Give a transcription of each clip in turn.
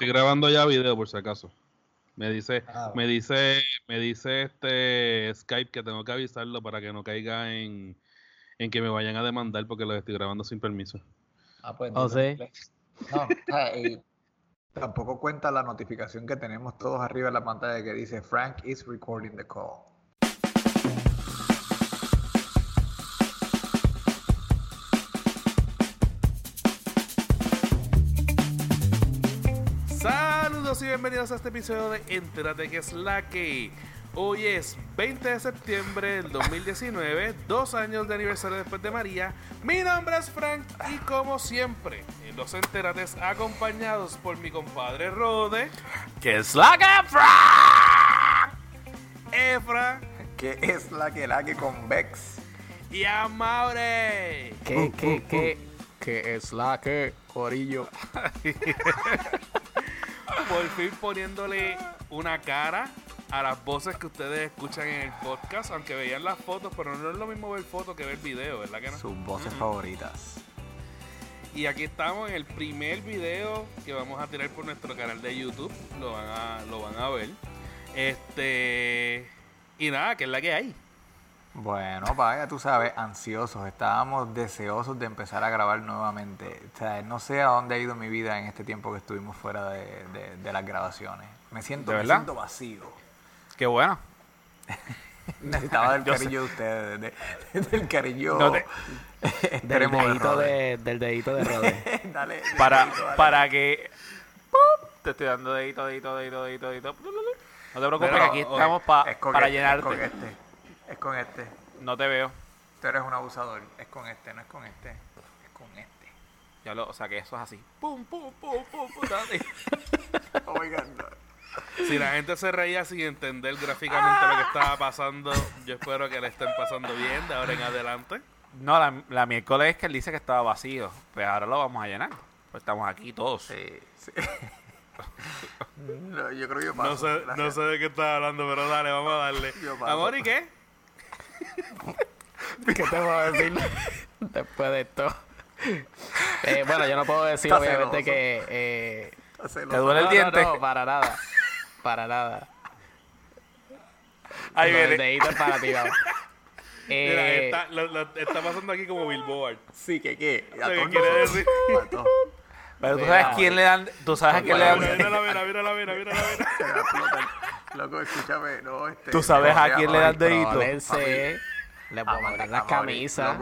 estoy grabando ya video por si acaso. Me dice, ah, me dice, me dice este Skype que tengo que avisarlo para que no caiga en, en que me vayan a demandar porque lo estoy grabando sin permiso. Ah, pues. Oh. No, ah, tampoco cuenta la notificación que tenemos todos arriba en la pantalla que dice Frank is recording the call. Bienvenidos a este episodio de Entérate que es la que. Hoy es 20 de septiembre del 2019, dos años de aniversario después de María. Mi nombre es Frank y como siempre, en los Enterates acompañados por mi compadre Rode. Que es la que Frank. Efra. Que es la que la que convex. Y a Maure. Que, que, que, que es la que Corillo. por fin poniéndole una cara a las voces que ustedes escuchan en el podcast, aunque veían las fotos, pero no es lo mismo ver fotos que ver video, ¿verdad que no? Sus voces favoritas. Y aquí estamos en el primer video que vamos a tirar por nuestro canal de YouTube. Lo van a, lo van a ver. Este. Y nada, que es la que hay. Bueno, vaya, tú sabes, ansiosos. Estábamos deseosos de empezar a grabar nuevamente. O sea, no sé a dónde ha ido mi vida en este tiempo que estuvimos fuera de, las grabaciones. Me siento, me siento vacío. Qué bueno. Necesitaba del cariño de ustedes, del cariño del dedito de, del dedito de Rode. dale, para, para que te estoy dando dedito, dedito, dedito, dedito, dedito. No te preocupes, que aquí estamos para este, llenarte. Es con este. Es con este. No te veo. Tú eres un abusador. Es con este, no es con este. Es con este. Ya lo, o sea que eso es así. Pum, pum, pum, pum, pum. oh my God. Si la gente se reía sin entender gráficamente lo que estaba pasando, yo espero que le estén pasando bien de ahora en adelante. No, la, la miércoles es que él dice que estaba vacío, pues ahora lo vamos a llenar. Pues estamos aquí todos. Sí, sí. no, yo creo que paso, no sé, no sé de qué estás hablando, pero dale, vamos a darle. Amor, ¿y qué? ¿Qué te puedo decir después de esto? Eh, bueno, yo no puedo decir, obviamente, que. Eh, ¿Te duele el diente? No, para nada. Para nada. Ahí viene. El dedito para ti, vamos. Eh, está, lo, está, pasando aquí como Billboard. Sí, que qué. ¿Qué quiere decir? Pero tú sabes quién le dan. Tú sabes a quién le dan. Mira la vena, mira la vena, mira la vena. Loco, escúchame, no, este. Tú sabes a quién le dan dedito. Le puedo mandar las camisas.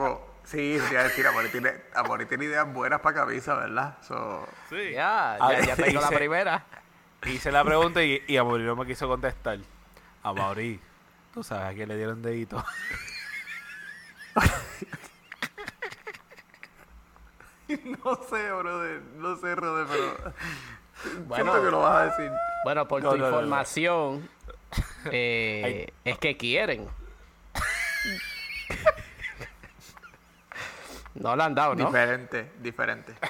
Sí, te iba a decir, Amor tiene, Amor tiene ideas buenas para camisa, ¿verdad? Sí. Ya, ya, ya tengo la primera. Hice la pregunta y, y Amor no me quiso contestar. Amaury, tú sabes a quién le dieron dedito. no sé, brother. No sé, brother, pero. Bueno, que lo vas a decir. Bueno, por tu información, eh, es que quieren. no lo han dado, ¿no? Diferente, diferente.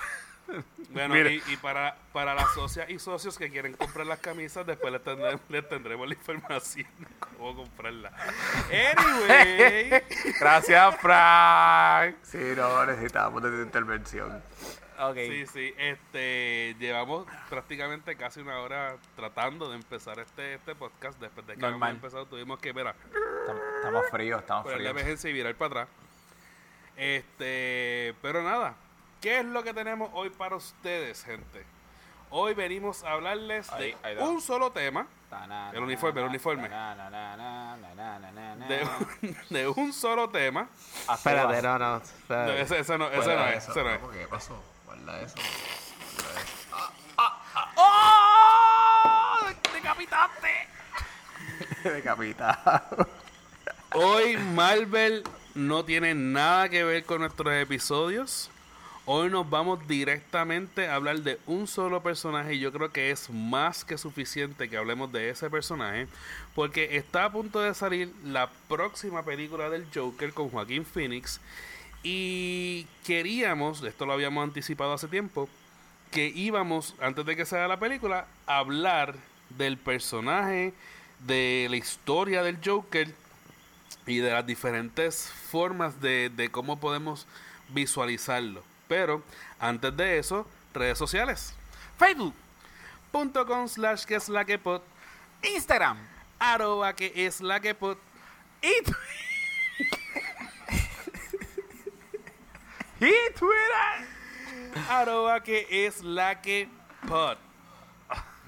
Bueno, y, para, para las socias y socios que quieren comprar las camisas, después les tendremos, tendremos la información de cómo comprarla. Anyway. Gracias, Frank. Sí, no, necesitábamos de tu intervención. Okay. Sí, sí, este, llevamos prácticamente casi una hora tratando de empezar este, este podcast. Después de que hemos empezado, tuvimos que, ver estamos fríos, estamos fríos. la emergencia y virar para atrás. Este, pero nada, ¿Qué es lo que tenemos hoy para ustedes, gente? Hoy venimos a hablarles de un solo tema. El uniforme, el uniforme. De, un solo tema. Espérate, no, no. Ese, no, ese no es. Ese no es. ¿Qué pasó? Guarda eso. ¡Oh! ¡Decapitaste! Decapitado. Hoy Marvel no tiene nada que ver con nuestros episodios. Hoy nos vamos directamente a hablar de un solo personaje y yo creo que es más que suficiente que hablemos de ese personaje porque está a punto de salir la próxima película del Joker con Joaquín Phoenix y queríamos, esto lo habíamos anticipado hace tiempo, que íbamos, antes de que salga la película, a hablar del personaje, de la historia del Joker y de las diferentes formas de, cómo podemos visualizarlo. Pero antes de eso, redes sociales. Facebook. facebook.com slash que es la que pod, Instagram, arroba que es la que pod, y, y Twitter, arroba que es la que pod.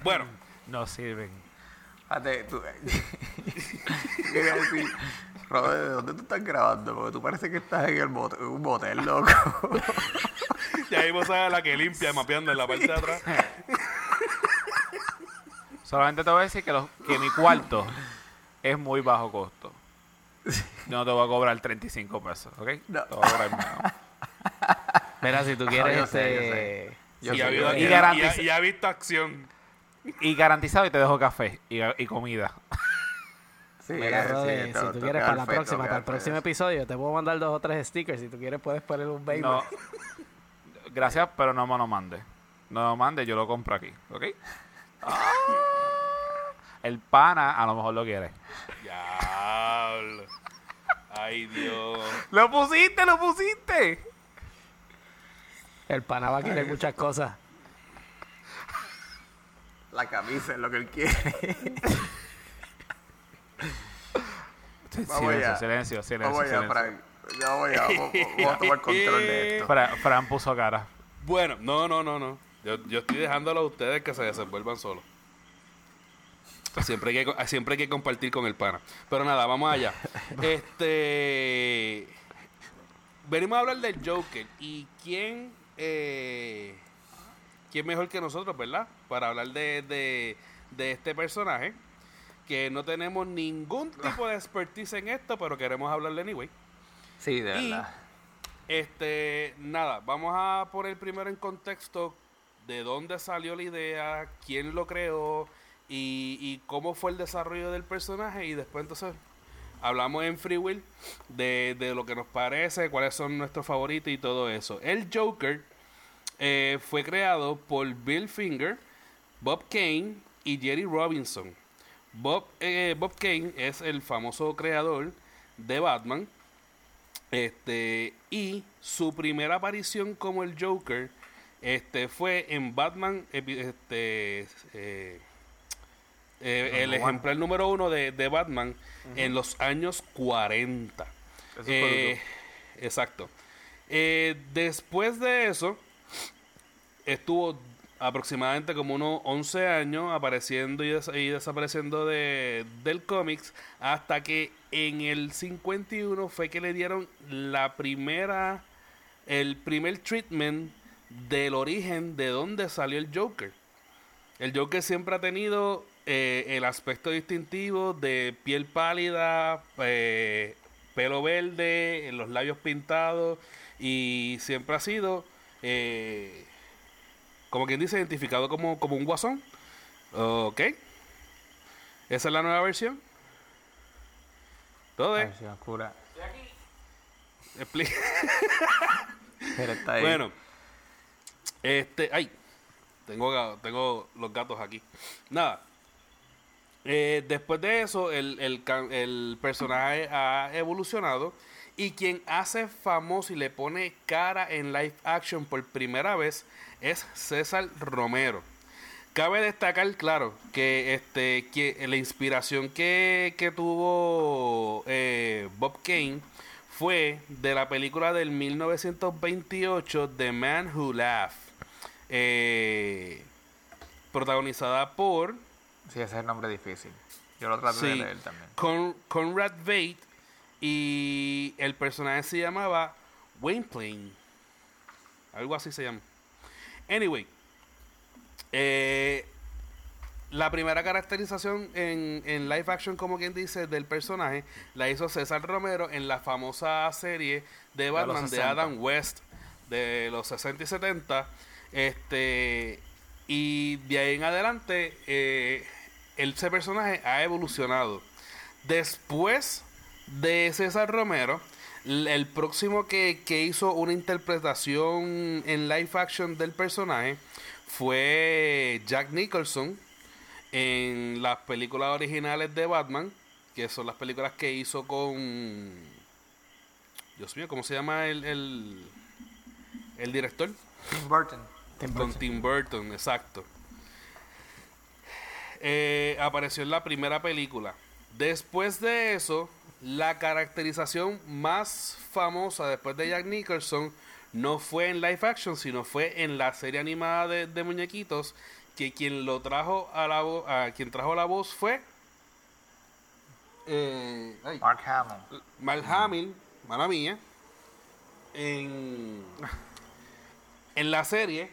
Bueno, no sirven. Fíjate, tú. Quería decir, Robert, ¿de dónde tú estás grabando? Porque tú parece que estás en el un motel, loco. y ahí vos sabes la que limpia mapeando en la parte de atrás. Solamente te voy a decir que, que mi cuarto es muy bajo costo. No te voy a cobrar 35 pesos, ¿ok? No. Te voy a cobrar menos. Mira, si tú quieres este... y, ha visto acción. Y garantizado y te dejo café y, y comida. Sí, Mira, si tú quieres para la próxima, para el próximo episodio, te puedo mandar dos o tres stickers. Si tú quieres, puedes poner un baby. No. Gracias, pero no me lo mande. No me lo mande, yo lo compro aquí, ¿ok? Ah. El pana a lo mejor lo quiere. Ya. Ay, Dios. Lo pusiste, lo pusiste. El pana va a querer muchas cosas. La camisa es lo que él quiere. silencio, silencio, silencio, vamos silencio. Frank. Ya voy a, vamos, a tomar control de esto. Fran, puso cara. Bueno, no, no, no, no. Yo, yo estoy dejándolo a ustedes que se desenvuelvan solos. Siempre hay, que, siempre hay que compartir con el pana. Pero nada, vamos allá. Este. Venimos a hablar del Joker. ¿Y quién eh, ¿quién mejor que nosotros, verdad? Para hablar de, este personaje, que no tenemos ningún tipo de expertise en esto, pero queremos hablarle anyway. Sí, de verdad. Este, nada, vamos a poner primero en contexto de dónde salió la idea, quién lo creó y, y cómo fue el desarrollo del personaje y después entonces hablamos en Free Will de, de, lo que nos parece, cuáles son nuestros favoritos y todo eso. El Joker eh, fue creado por Bill Finger, Bob Kane y Jerry Robinson. Bob, eh, Bob Kane es el famoso creador de Batman. Este, y su primera aparición como el Joker este, fue en Batman este, eh, el ejemplar número uno de, Batman en los años 40. exacto. después de eso, estuvo aproximadamente como unos 11 años apareciendo y, desapareciendo de, del cómics hasta que en el 51 fue que le dieron la primera el primer treatment del origen de dónde salió el Joker. El Joker siempre ha tenido eh, el aspecto distintivo de piel pálida, eh, pelo verde, los labios pintados y siempre ha sido eh, como quien dice, identificado como, como un guasón. Ok. Esa es la nueva versión. Todo es. Versión oscura. Explica. Pero está ahí. Bueno. Este. Ay. Tengo, tengo los gatos aquí. Nada. Eh, después de eso, el, el, el personaje ha evolucionado. Y quien hace famoso y le pone cara en live action por primera vez es César Romero. Cabe destacar, claro, que este que la inspiración que, que tuvo eh, Bob Kane fue de la película del 1928 The Man Who Laughed, eh, protagonizada por... Sí, ese es el nombre difícil. Yo lo traté de leer también. Con Conrad Veidt y el personaje se llamaba Wayne Plain. Algo así se llama. Anyway, eh, la primera caracterización en, en, live action, como quien dice, del personaje, la hizo César Romero en la famosa serie de Batman de, Adam West de los 60 y 70. Este, y de ahí en adelante, eh, ese personaje ha evolucionado. Después de César Romero, el próximo que, hizo una interpretación en live action del personaje fue Jack Nicholson en las películas originales de Batman, que son las películas que hizo con... Dios mío, ¿cómo se llama el, el, director? Tim Burton. con Tim Burton, exacto. eh, apareció en la primera película. Después de eso, la caracterización más famosa después de Jack Nicholson no fue en live action, sino fue en la serie animada de, muñequitos, que quien lo trajo a la a quien trajo la voz fue eh, Mark Hamill. Mark Hamill, mala mía, en, en la serie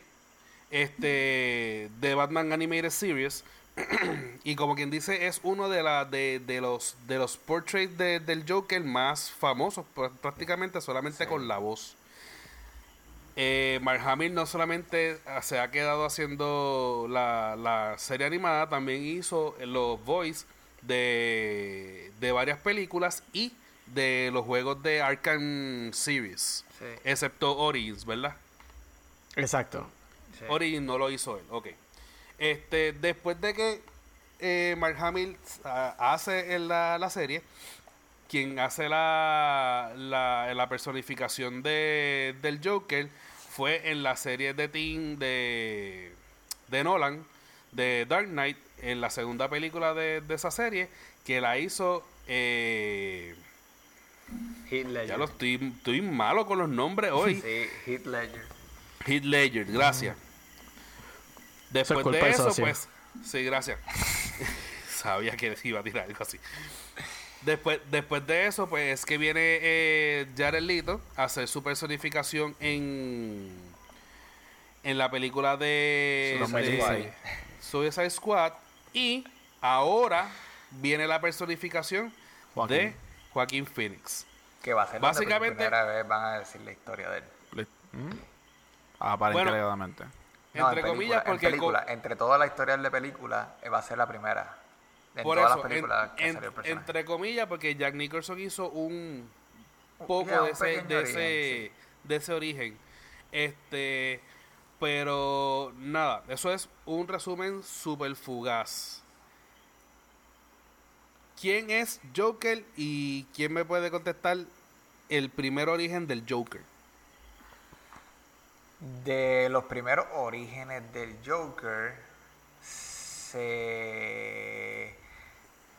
este de Batman Animated Series y como quien dice es uno de la de, de los de los portraits del Joker más famosos prácticamente solamente con la voz. Eh, Mark Hamill no solamente se ha quedado haciendo la, la serie animada también hizo los voice de, de varias películas y de los juegos de Arkham Series excepto Origins ¿verdad? exacto. Origins no lo hizo él ok este, después de que eh, Mark Hamill hace la, la, serie, quien hace la, la, personificación de, del Joker fue en la serie de Teen de, de Nolan, de Dark Knight, en la segunda película de, esa serie, que la hizo... Eh, Ya lo estoy, estoy malo con los nombres hoy. Sí, Heath Ledger. Heath Ledger, gracias. Después de eso, pues. Sí, gracias. Sabía que iba a tirar algo así. Después, después de eso, pues es que viene eh, Jared Leto a hacer su personificación en, en la película de Suicide Squad. Y ahora viene la personificación de Joaquín Phoenix. Que va a ser Básicamente, la primera vez van a decir la historia de él. ¿Mm? Aparentemente entre comillas, porque. película, entre todas las historias de película, eh, va a ser la primera. En por todas las películas que salió el Entre comillas, porque Jack Nicholson hizo un poco de, ese, de, ese, de ese origen. Este. Pero nada, eso es un resumen súper fugaz. ¿Quién es Joker y quién me puede contestar el primer origen del Joker? De los primeros orígenes del Joker se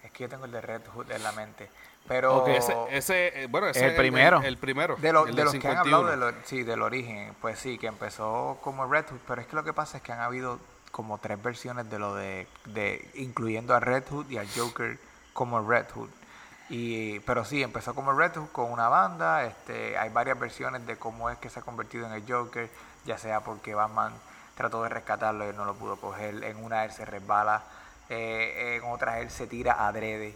es que yo tengo el de Red Hood en la mente pero ese, eh, bueno ese el, primero. el, primero de, los que han hablado sí del origen pues sí que empezó como Red Hood pero es que lo que pasa es que han habido como tres versiones de lo de, de incluyendo a Red Hood y al Joker como Red Hood. Y, pero sí, empezó como Red Hood con una banda, este, hay varias versiones de cómo es que se ha convertido en el Joker, ya sea porque Batman trató de rescatarlo y no lo pudo coger, en una él se resbala, eh, en otra él se tira adrede.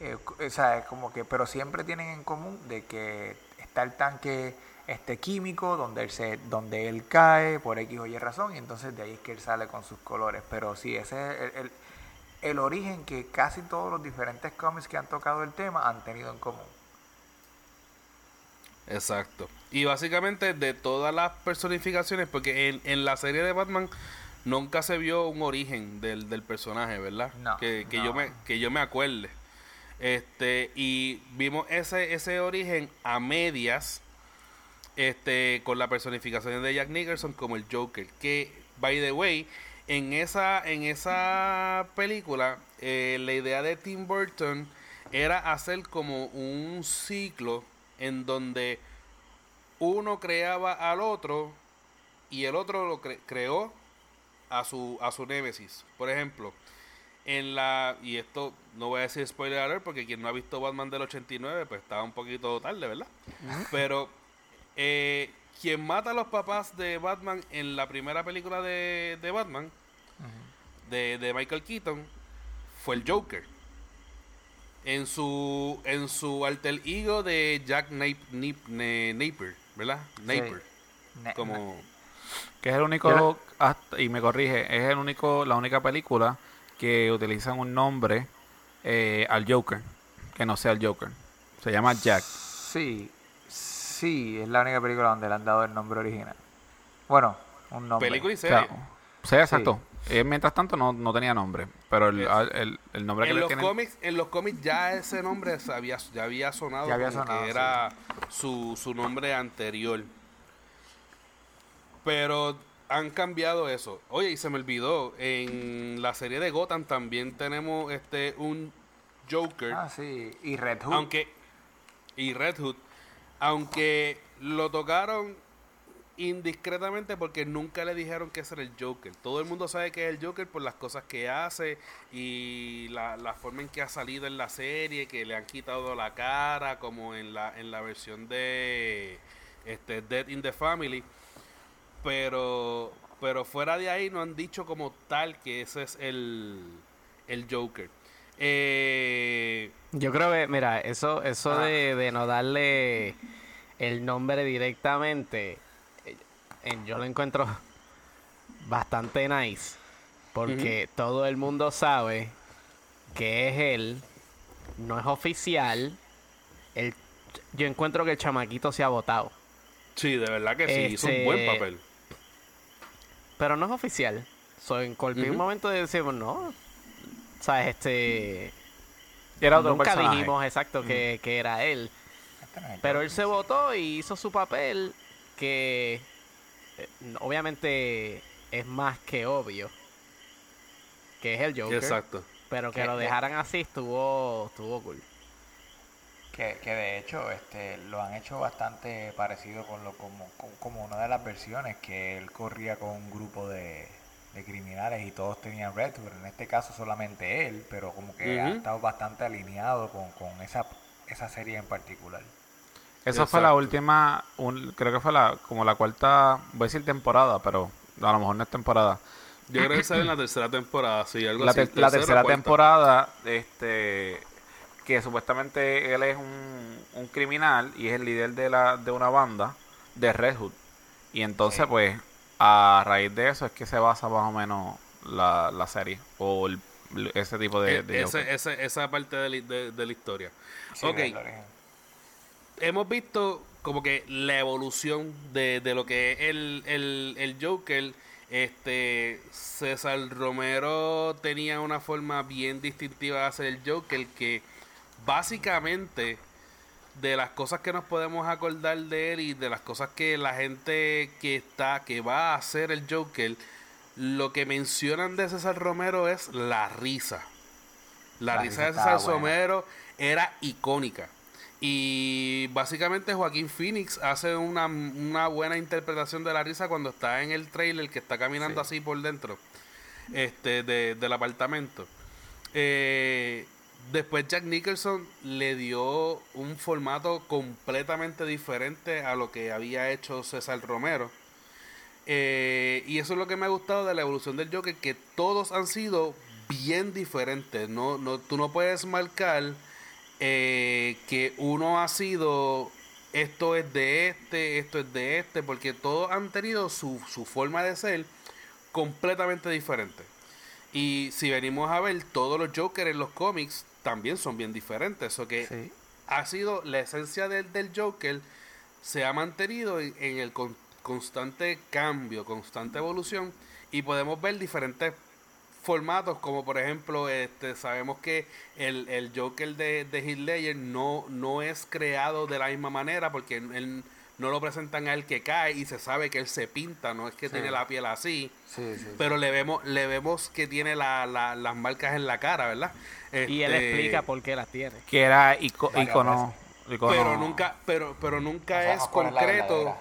Eh, o sea, es como que, pero siempre tienen en común de que está el tanque este químico donde él se, donde él cae por X o Y razón y entonces de ahí es que él sale con sus colores. Pero sí, ese es el, el origen que casi todos los diferentes cómics que han tocado el tema han tenido en común. Exacto. Y básicamente de todas las personificaciones, porque en, en la serie de Batman nunca se vio un origen del, del personaje, ¿verdad? No, que, que yo me que yo me acuerde. Este, y vimos ese ese origen a medias este con la personificación de Jack Nicholson como el Joker, que by the way, en esa en esa película eh, la idea de Tim Burton era hacer como un ciclo en donde uno creaba al otro y el otro lo creó a su a su némesis. Por ejemplo, en la y esto no voy a decir spoiler alert porque quien no ha visto Batman del 89 pues estaba un poquito tarde, ¿verdad? Pero eh, quien mata a los papás de Batman en la primera película de, de Batman de, de Michael Keaton fue el Joker en su en su alter ego de Jack Napier, ¿verdad? Napier. Como que es el único y me corrige, es el único la única película que utilizan un nombre eh, al Joker, que no sea el Joker. Se llama Jack. Sí. Sí, es la única película donde le han dado el nombre original. Bueno, un nombre. Película y serie. sí, exacto. Eh, mientras tanto no, no, tenía nombre, pero el, el, el nombre en que los cómics En los cómics ya ese nombre había, ya había sonado, que era su, su nombre anterior. Pero han cambiado eso. Oye, y se me olvidó, en la serie de Gotham también tenemos este un Joker. Ah, sí, y Red Hood. Aunque y Red Hood, aunque lo tocaron indiscretamente porque nunca le dijeron que ese era el Joker. Todo el mundo sabe que es el Joker por las cosas que hace y la, la forma en que ha salido en la serie, que le han quitado la cara, como en la, en la versión de este, Dead in the Family. Pero, pero fuera de ahí no han dicho como tal que ese es el, el Joker. Eh, Yo creo que, mira, eso, eso ah. de, no darle el nombre directamente, yo lo encuentro bastante nice. Porque todo el mundo sabe que es él, no es oficial. El, yo encuentro que el chamaquito se ha votado. Sí, de verdad que sí, hizo un buen este, papel. Pero no es oficial. So, en cualquier momento decimos, no, ¿Sabes? Este. Era otro Nunca dijimos exacto que, era él. Pero él se votó y hizo su papel que obviamente es más que obvio que es el Joker. Exacto. Pero que, lo dejaran así estuvo estuvo cool. Que, que, de hecho este lo han hecho bastante parecido con lo como, como una de las versiones que él corría con un grupo de, de criminales y todos tenían Red pero en este caso solamente él, pero como que ha estado bastante alineado con, esa, esa serie en particular. Esa fue la última, creo que fue la como la cuarta, voy a decir temporada, pero a lo mejor no es temporada. Yo creo que sale en la tercera temporada, sí, algo la, así. la tercera temporada, este, que supuestamente él es un, un, criminal y es el líder de, la, de una banda de Red Hood. Y entonces, pues, a raíz de eso es que se basa más o menos la, la serie o ese tipo de, e, esa parte de, la historia ok hemos visto como que la evolución de, lo que es el, el, el Joker este César Romero tenía una forma bien distintiva de hacer el Joker que básicamente de las cosas que nos podemos acordar de él y de las cosas que la gente que está, que va a hacer el Joker, lo que mencionan de César Romero es la risa. La, risa, de César Romero era icónica. Y básicamente Joaquín Phoenix hace una, buena interpretación de la risa cuando está en el trailer que está caminando así por dentro este, del apartamento. Eh, Después Jack Nicholson le dio un formato completamente diferente a lo que había hecho César Romero. Eh, y eso es lo que me ha gustado de la evolución del Joker, que todos han sido bien diferentes. No, no, tú no puedes marcar eh, que uno ha sido esto es de este, esto es de este, porque todos han tenido su, su forma de ser completamente diferente. Y si venimos a ver, todos los Jokers en los cómics también son bien diferentes. O que ha sido la esencia del, del Joker, se ha mantenido en, el constante cambio, constante evolución, y podemos ver diferentes formatos, como por ejemplo, este sabemos que el, el Joker de, de Heath no, no es creado de la misma manera, porque él no lo presentan a él que cae y se sabe que él se pinta, no es que tiene la piel así, pero le vemos le vemos que tiene la, las marcas en la cara, ¿verdad? y él este, explica por qué las tiene. Que era icono, Pero nunca, pero, pero nunca es concreto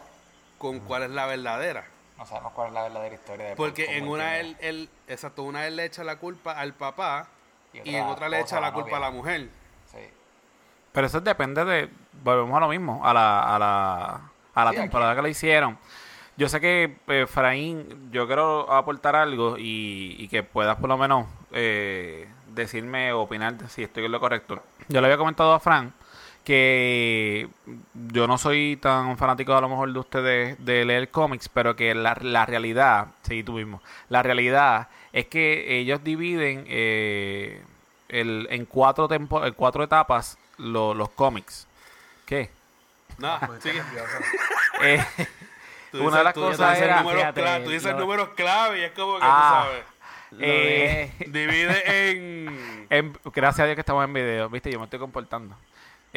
con cuál es la verdadera. No sabemos cuál es la verdadera historia de Porque en una él, él, exacto, una él le echa la culpa al papá y, en otra le echa la culpa a la mujer. Pero eso depende de, volvemos a lo mismo, a la, a la, a la temporada que le hicieron. Yo sé que, eh, Fraín, yo quiero aportar algo y, y que puedas por lo menos eh, decirme o opinar si estoy en lo correcto. Yo le había comentado a Fran que yo no soy tan fanático a lo mejor de ustedes de leer cómics, pero que la, la realidad, sí, tú mismo, la realidad es que ellos dividen eh, el, en cuatro, tempo, en cuatro etapas los cómics. ¿Qué? No, sigue. eh, una de las cosas era... tú dices números clave y es como que tú ah, sabes. Eh, divide en... Gracias a Dios que estamos en video, viste, yo me estoy comportando.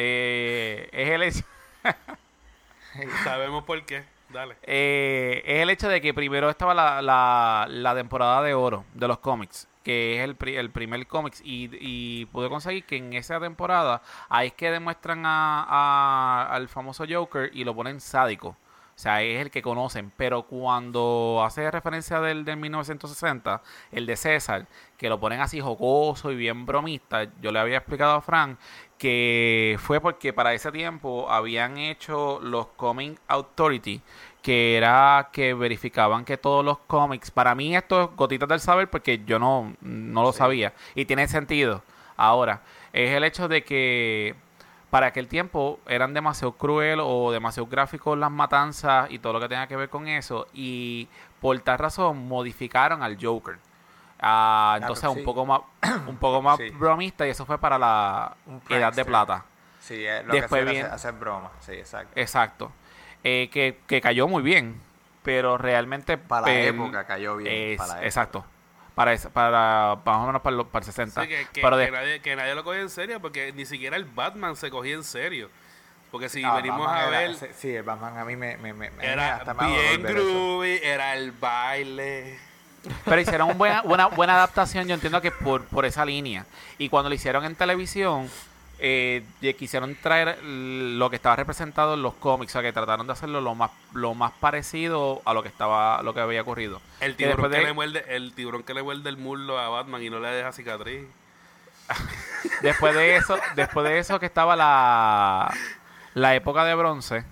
Eh, es el hecho... Sabemos por qué. Dale. Eh, es el hecho de que primero estaba la, la, temporada de oro de los cómics, que es el, el primer cómics, y, y, pude conseguir que en esa temporada ahí es que demuestran a, al famoso Joker y lo ponen sádico. O sea, es el que conocen. Pero cuando hace referencia del, del 1960, el de César, que lo ponen así jocoso y bien bromista, yo le había explicado a Frank que fue porque para ese tiempo habían hecho los Comic Authority, que era que verificaban que todos los cómics, para mí esto es gotitas del saber porque yo no, no lo sabía y tiene sentido ahora, es el hecho de que para aquel tiempo eran demasiado cruel o demasiado gráficos las matanzas y todo lo que tenga que ver con eso y por tal razón modificaron al Joker. Ah, entonces un poco más un poco más bromista y eso fue para la edad de plata. Sí, lo Después que hacer, hacer broma, sí, exacto. Exacto. Eh, que, que cayó muy bien, pero realmente para la época cayó bien. exacto para, para más o menos para, para el 60. que, Pero que, nadie, lo coge en serio, porque ni siquiera el Batman se cogía en serio. Porque si ah, venimos a ver... sí, el Batman a mí me... me, me era bien groovy, era el baile... Pero hicieron una buena, buena adaptación, yo entiendo que por, por esa línea. Y cuando lo hicieron en televisión, eh, quisieron traer lo que estaba representado en los cómics, o sea que trataron de hacerlo lo más lo más parecido a lo que estaba lo que había ocurrido. El tiburón que, le muerde el tiburón que le muerde el muslo a Batman y no le deja cicatriz. después de eso, después de eso que estaba la la época de bronce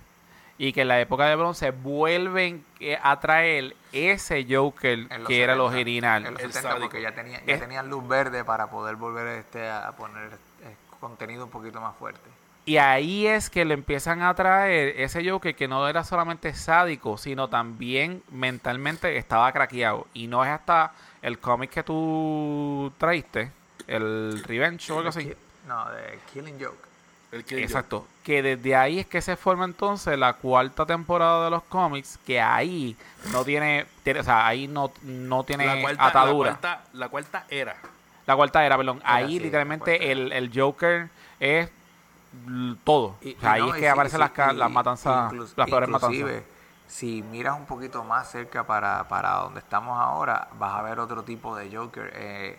y que en la época de bronce vuelven a traer ese Joker que era el original. En los porque ya, tenía, ya tenían luz verde para poder volver este a poner contenido un poquito más fuerte. Y ahí es que le empiezan a traer ese Joker que no era solamente sádico, sino también mentalmente estaba craqueado. Y no es hasta el cómic que tú traíste, el Revenge o algo así. No, de Killing Joke. Exacto. Que desde ahí es que se forma entonces la cuarta temporada de los cómics, que ahí no tiene, o sea, ahí no, no tiene atadura. La cuarta, la cuarta era. La cuarta era, perdón. ahí literalmente el, el, Joker es todo. ahí es que aparecen las, las matanzas, las peores matanzas. Si miras un poquito más cerca para, para donde estamos ahora, vas a ver otro tipo de Joker. Eh,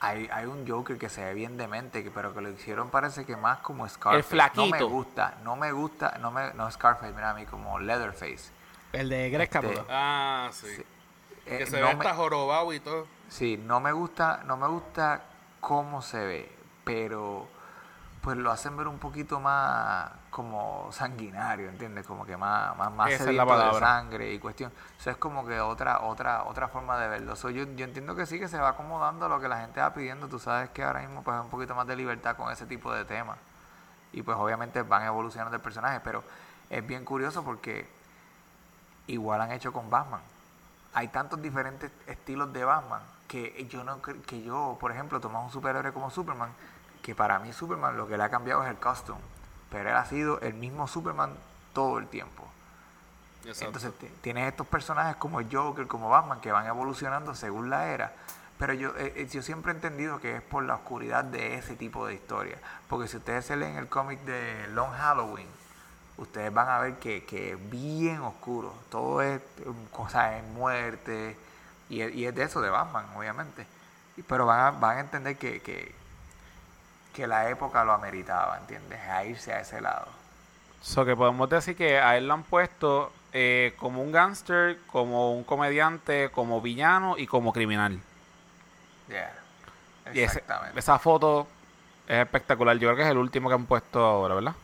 hay, hay un Joker que se ve bien demente, pero que lo hicieron parece que más como Scarface. El flaquito. No me gusta, no me gusta, no me, no Scarface, mira a mí como Leatherface. El de Greg este, Ah, sí. que eh, se ve hasta jorobado y todo. Sí, no me gusta, no me gusta cómo se ve, pero pues lo hacen ver un poquito más como sanguinario, ¿entiendes? Como que más, más, más de sangre y cuestión. Eso es como que otra, otra, otra forma de verlo. yo, yo entiendo que sí que se va acomodando a lo que la gente va pidiendo. Tú sabes que ahora mismo pues hay un poquito más de libertad con ese tipo de temas. Y pues obviamente van evolucionando el personaje, pero es bien curioso porque igual han hecho con Batman. Hay tantos diferentes estilos de Batman que yo no que yo, por ejemplo, tomamos un superhéroe como Superman, que para mí Superman lo que le ha cambiado es el costume, pero él ha sido el mismo Superman todo el tiempo. Entonces tienes estos personajes como Joker, como Batman, que van evolucionando según la era. Pero yo, eh, eh, yo siempre he entendido que es por la oscuridad de ese tipo de historia. Porque si ustedes se leen el cómic de Long Halloween, ustedes van a ver que, que es bien oscuro. Todo es cosas de muerte, y, y es de eso, de Batman, obviamente. Pero van a, van a entender que, que, que la época lo ameritaba, ¿entiendes? A irse a ese lado. So que podemos decir que a él lo han puesto eh, como un gángster, como un comediante, como villano y como criminal. Yeah, exactamente. esa foto es espectacular. Yo creo que es el último que han puesto ahora, ¿verdad?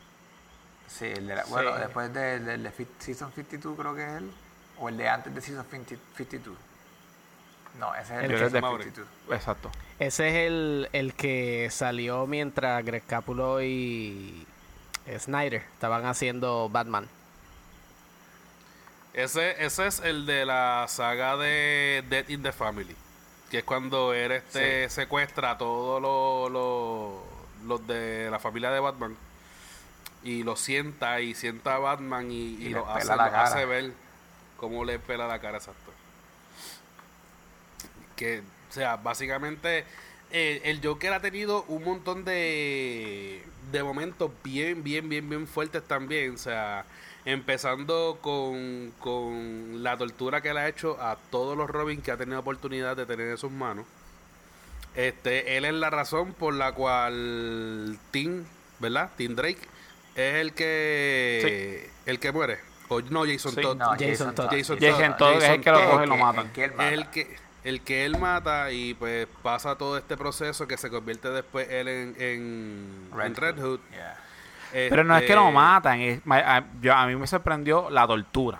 Sí, el de la, bueno, después del de, de Season 52 creo que es él. O el de antes de Season 52. No, ese es el, de Exacto. Ese es el, el que salió mientras Greg Capulo y Snyder estaban haciendo Batman. Ese, ese es el de la saga de Dead in the Family. Que es cuando él este secuestra a todos los, los de la familia de Batman. Y lo sienta y sienta a Batman y, y, lo, hace, lo hace ver cómo le pela la cara, exacto que, o sea, básicamente eh, el Joker ha tenido un montón de, de momentos bien, bien, bien, bien fuertes también. O sea, Empezando con, con la tortura que le ha hecho a todos los Robin que ha tenido oportunidad de tener en sus manos. Este, él es la razón por la cual Tim, ¿verdad? Tim Drake es el que el que muere. O no, Jason Todd. Jason, Todd. Jason, Todd. es el que lo coge y lo mata. El que, el que él mata y pues pasa todo este proceso que se convierte después él en, en Red, Hood. Pero no es que lo este, matan. a, mí me sorprendió la tortura.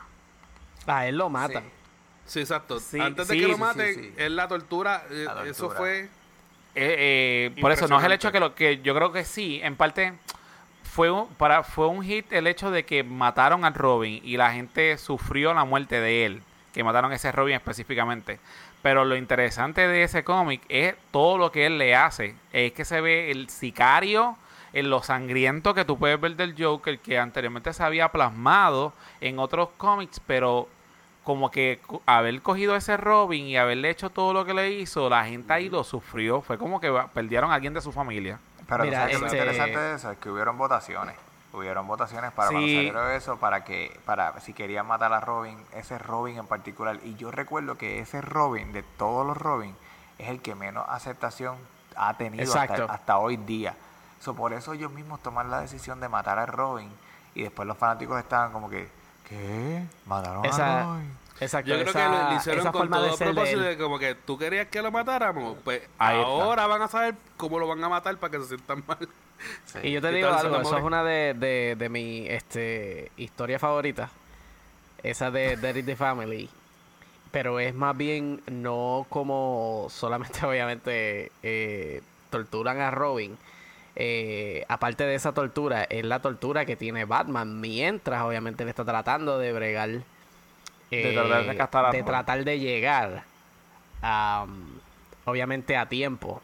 A él lo matan. Sí, exacto. Antes de que lo maten, él la tortura, eh, eso fue... Eh, eh, por eso no es el hecho que lo que yo creo que sí, en parte fue un, para, fue un hit el hecho de que mataron a Robin y la gente sufrió la muerte de él, que mataron a ese Robin específicamente. Pero lo interesante de ese cómic es todo lo que él le hace. Es que se ve el sicario, en lo sangriento que tú puedes ver del Joker, que anteriormente se había plasmado en otros cómics, pero como que haber cogido ese Robin y haberle hecho todo lo que le hizo, la gente ahí lo sufrió. Fue como que perdieron a alguien de su familia. Pero lo este interesante de eso es que hubieron votaciones hubieron votaciones para sí. cuando eso, para que, para si querían matar a Robin, ese Robin en particular. Y yo recuerdo que ese Robin, de todos los Robin, es el que menos aceptación ha tenido hasta, hoy día. So, por eso ellos mismos toman la decisión de matar a Robin y después los fanáticos estaban como que, ¿qué? ¿Mataron a Robin? Exacto, Yo creo que lo, hicieron con todo propósito de, como que tú querías que lo matáramos, pues ahora van a saber cómo lo van a matar para que se sientan mal. Y yo te digo algo, eso es una de, de, de mi este, historia favorita. Esa de Dead the Family. Pero es más bien no como solamente obviamente eh, torturan a Robin. Eh, aparte de esa tortura, es la tortura que tiene Batman mientras obviamente le está tratando de bregar. de, tratar de, eh, tratar de llegar obviamente a tiempo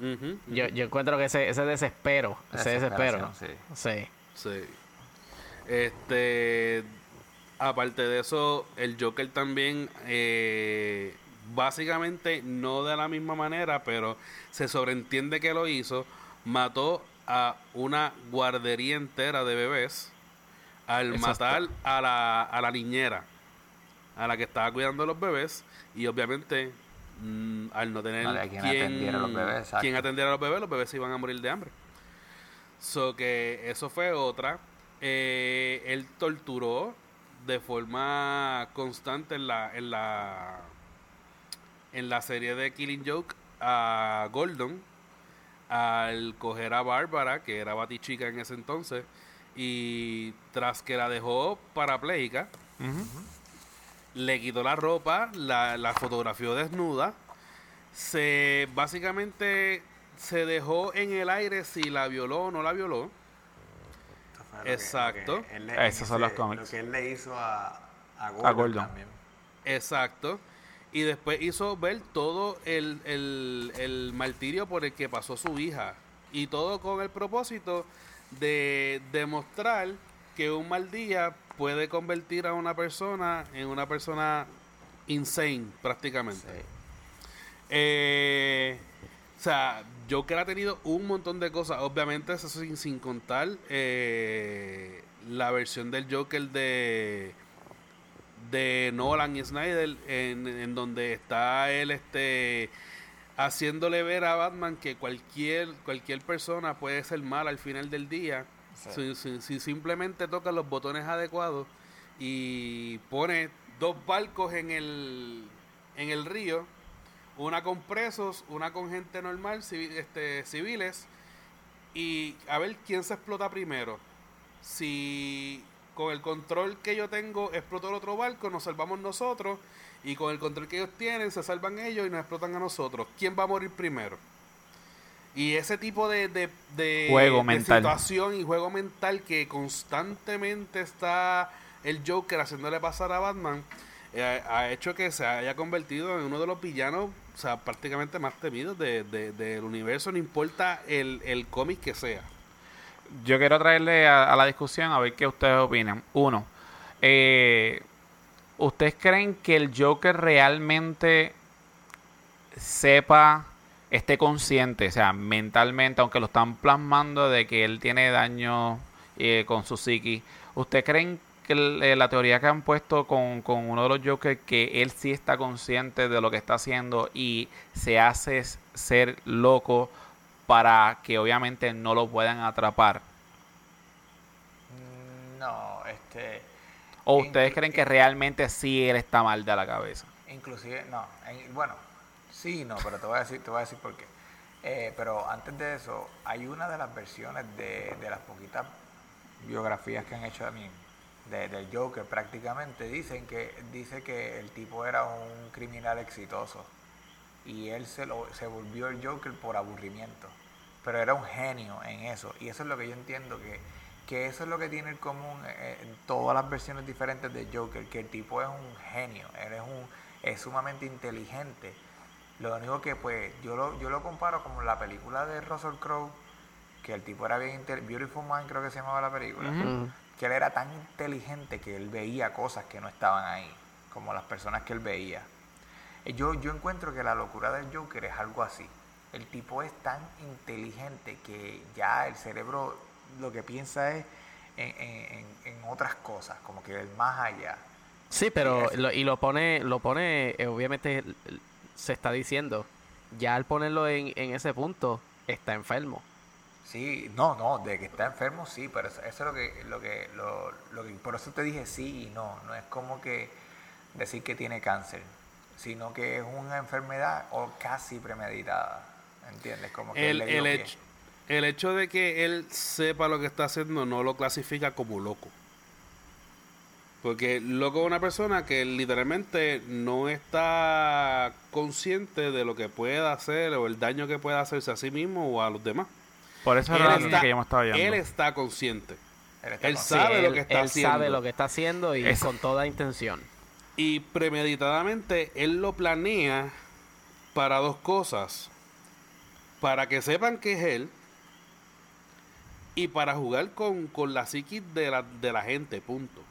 yo, yo encuentro que ese, ese desespero, ese desespero. Sí. sí. Este, aparte de eso, el Joker también, eh, básicamente no de la misma manera, pero se sobreentiende que lo hizo, mató a una guardería entera de bebés al matar a la, a la niñera, a la que estaba cuidando a los bebés, y obviamente Mm, al no tener quien, atendiera a los bebés, quien atendiera a los bebés, los bebés se iban a morir de hambre. So que eso fue otra. Eh, él torturó de forma constante en la, en la en la serie de Killing Joke a Gordon al coger a Bárbara, que era Batichica en ese entonces, y tras que la dejó parapléjica, le quitó la ropa, la, la fotografió desnuda, se básicamente se dejó en el aire si la violó o no la violó. Exacto. Esos son los cómics. Lo que él le hizo a, a Gordon, también. Exacto. Y después hizo ver todo el, el, el martirio por el que pasó su hija. Y todo con el propósito de demostrar que un mal día puede convertir a una persona en una persona insane prácticamente. Eh, o sea, Joker ha tenido un montón de cosas. Obviamente, eso sin, sin contar eh, la versión del Joker de de Nolan y Snyder en, en, donde está él este haciéndole ver a Batman que cualquier cualquier persona puede ser mal al final del día si, simplemente toca los botones adecuados y pone dos barcos en el, en el río, una con presos, una con gente normal, este, civiles, y a ver quién se explota primero. Si con el control que yo tengo explotó el otro barco, nos salvamos nosotros, y con el control que ellos tienen, se salvan ellos y nos explotan a nosotros. ¿Quién va a morir primero? Y ese tipo de, de, juego situación y juego mental que constantemente está el Joker haciéndole pasar a Batman, eh, ha hecho que se haya convertido en uno de los villanos, o sea, prácticamente más temidos del de, universo, no importa el, el cómic que sea. Yo quiero traerle a, la discusión a ver qué ustedes opinan. Uno, eh, ¿ustedes creen que el Joker realmente sepa esté consciente, o sea, mentalmente, aunque lo están plasmando de que él tiene daño eh, con su psiqui, ¿usted creen eh, la teoría que han puesto con, con uno de los Jokers que él sí está consciente de lo que está haciendo y se hace ser loco para que obviamente no lo puedan atrapar? Mm, no, este... ¿O ustedes creen que realmente sí él está mal de la cabeza? Inclusive, no, bueno, sí, no, pero te voy a decir, te voy a decir por qué. Eh, pero antes de eso, hay una de las versiones de, de las poquitas biografías que han hecho a mí de, del Joker prácticamente dicen que dice que el tipo era un criminal exitoso y él se lo se volvió el Joker por aburrimiento pero era un genio en eso y eso es lo que yo entiendo que, que eso es lo que tiene en común eh, en todas las versiones diferentes de Joker que el tipo es un genio él es un es sumamente inteligente lo único que pues yo lo, yo lo comparo como la película de Russell Crowe que el tipo era bien Beautiful Mind creo que se llamaba la película, que él era tan inteligente que él veía cosas que no estaban ahí, como las personas que él veía. Eh, yo, yo encuentro que la locura del Joker es algo así. El tipo es tan inteligente que ya el cerebro lo que piensa es en, otras cosas, como que el más allá. Sí, pero y, lo, y lo pone, lo pone, eh, obviamente se está diciendo, ya al ponerlo en, en ese punto, está enfermo. Sí, no, no, de que está enfermo sí, pero eso, es lo que, lo que, lo, lo que, por eso te dije sí y no, no es como que decir que tiene cáncer, sino que es una enfermedad o casi premeditada, ¿entiendes? Como que el, el, hecho, el hecho de que él sepa lo que está haciendo no lo clasifica como loco. Porque loco es una persona que literalmente no está consciente de lo que pueda hacer o el daño que pueda hacerse a sí mismo o a los demás. Por eso era él que hemos estado viendo. Él está consciente. Él, sabe lo que está haciendo. Él sabe lo que está haciendo y con toda intención. Y premeditadamente él lo planea para dos cosas. Para que sepan que es él y para jugar con, la psiquis de la, de la gente, punto.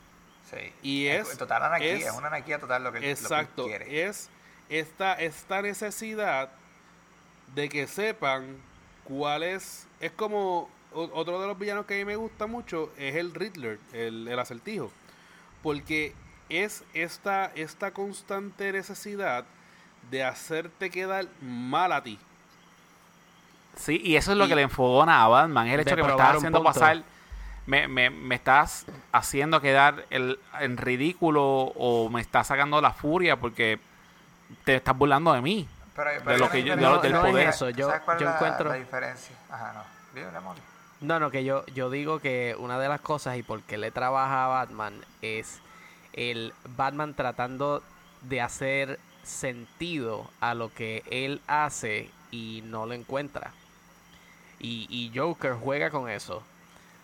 Sí. Y es, total anarquía, es, una anarquía total lo que, exacto, lo quiere. Es esta, esta necesidad de que sepan cuál es. Es como. Otro de los villanos que a mí me gusta mucho es el Riddler, el, el acertijo. Porque es esta, esta constante necesidad de hacerte quedar mal a ti. Sí, y eso es lo que le enfogona a Batman, el hecho de que me estás haciendo pasar, me, me, me, estás haciendo quedar el, en ridículo o me estás sacando la furia porque te estás burlando de mí. Pero, de lo que yo, del poder. Eso. Yo, yo encuentro... La diferencia? Ajá, no. No, no, que yo, yo digo que una de las cosas y por qué le trabaja a Batman es el Batman tratando de hacer sentido a lo que él hace y no lo encuentra. Y, y Joker juega con eso.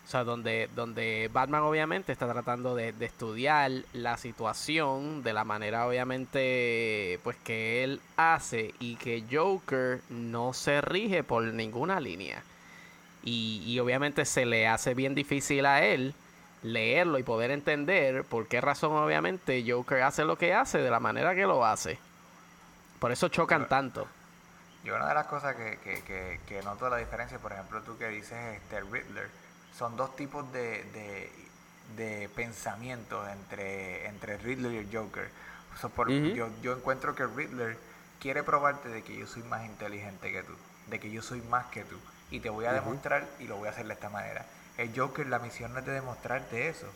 O sea, donde, donde Batman obviamente está tratando de, estudiar la situación de la manera obviamente pues que él hace y que Joker no se rige por ninguna línea. Y, y obviamente se le hace bien difícil a él leerlo y poder entender por qué razón obviamente Joker hace lo que hace de la manera que lo hace. Por eso chocan tanto. Y una de las cosas que, que, que, que noto la diferencia, por ejemplo, tú que dices este Riddler, son dos tipos de, de, de pensamientos entre, entre Riddler y el Joker. yo, yo encuentro que Riddler quiere probarte de que yo soy más inteligente que tú, de que yo soy más que tú. Y te voy a demostrar y lo voy a hacer de esta manera. El Joker, la misión no es de demostrarte eso.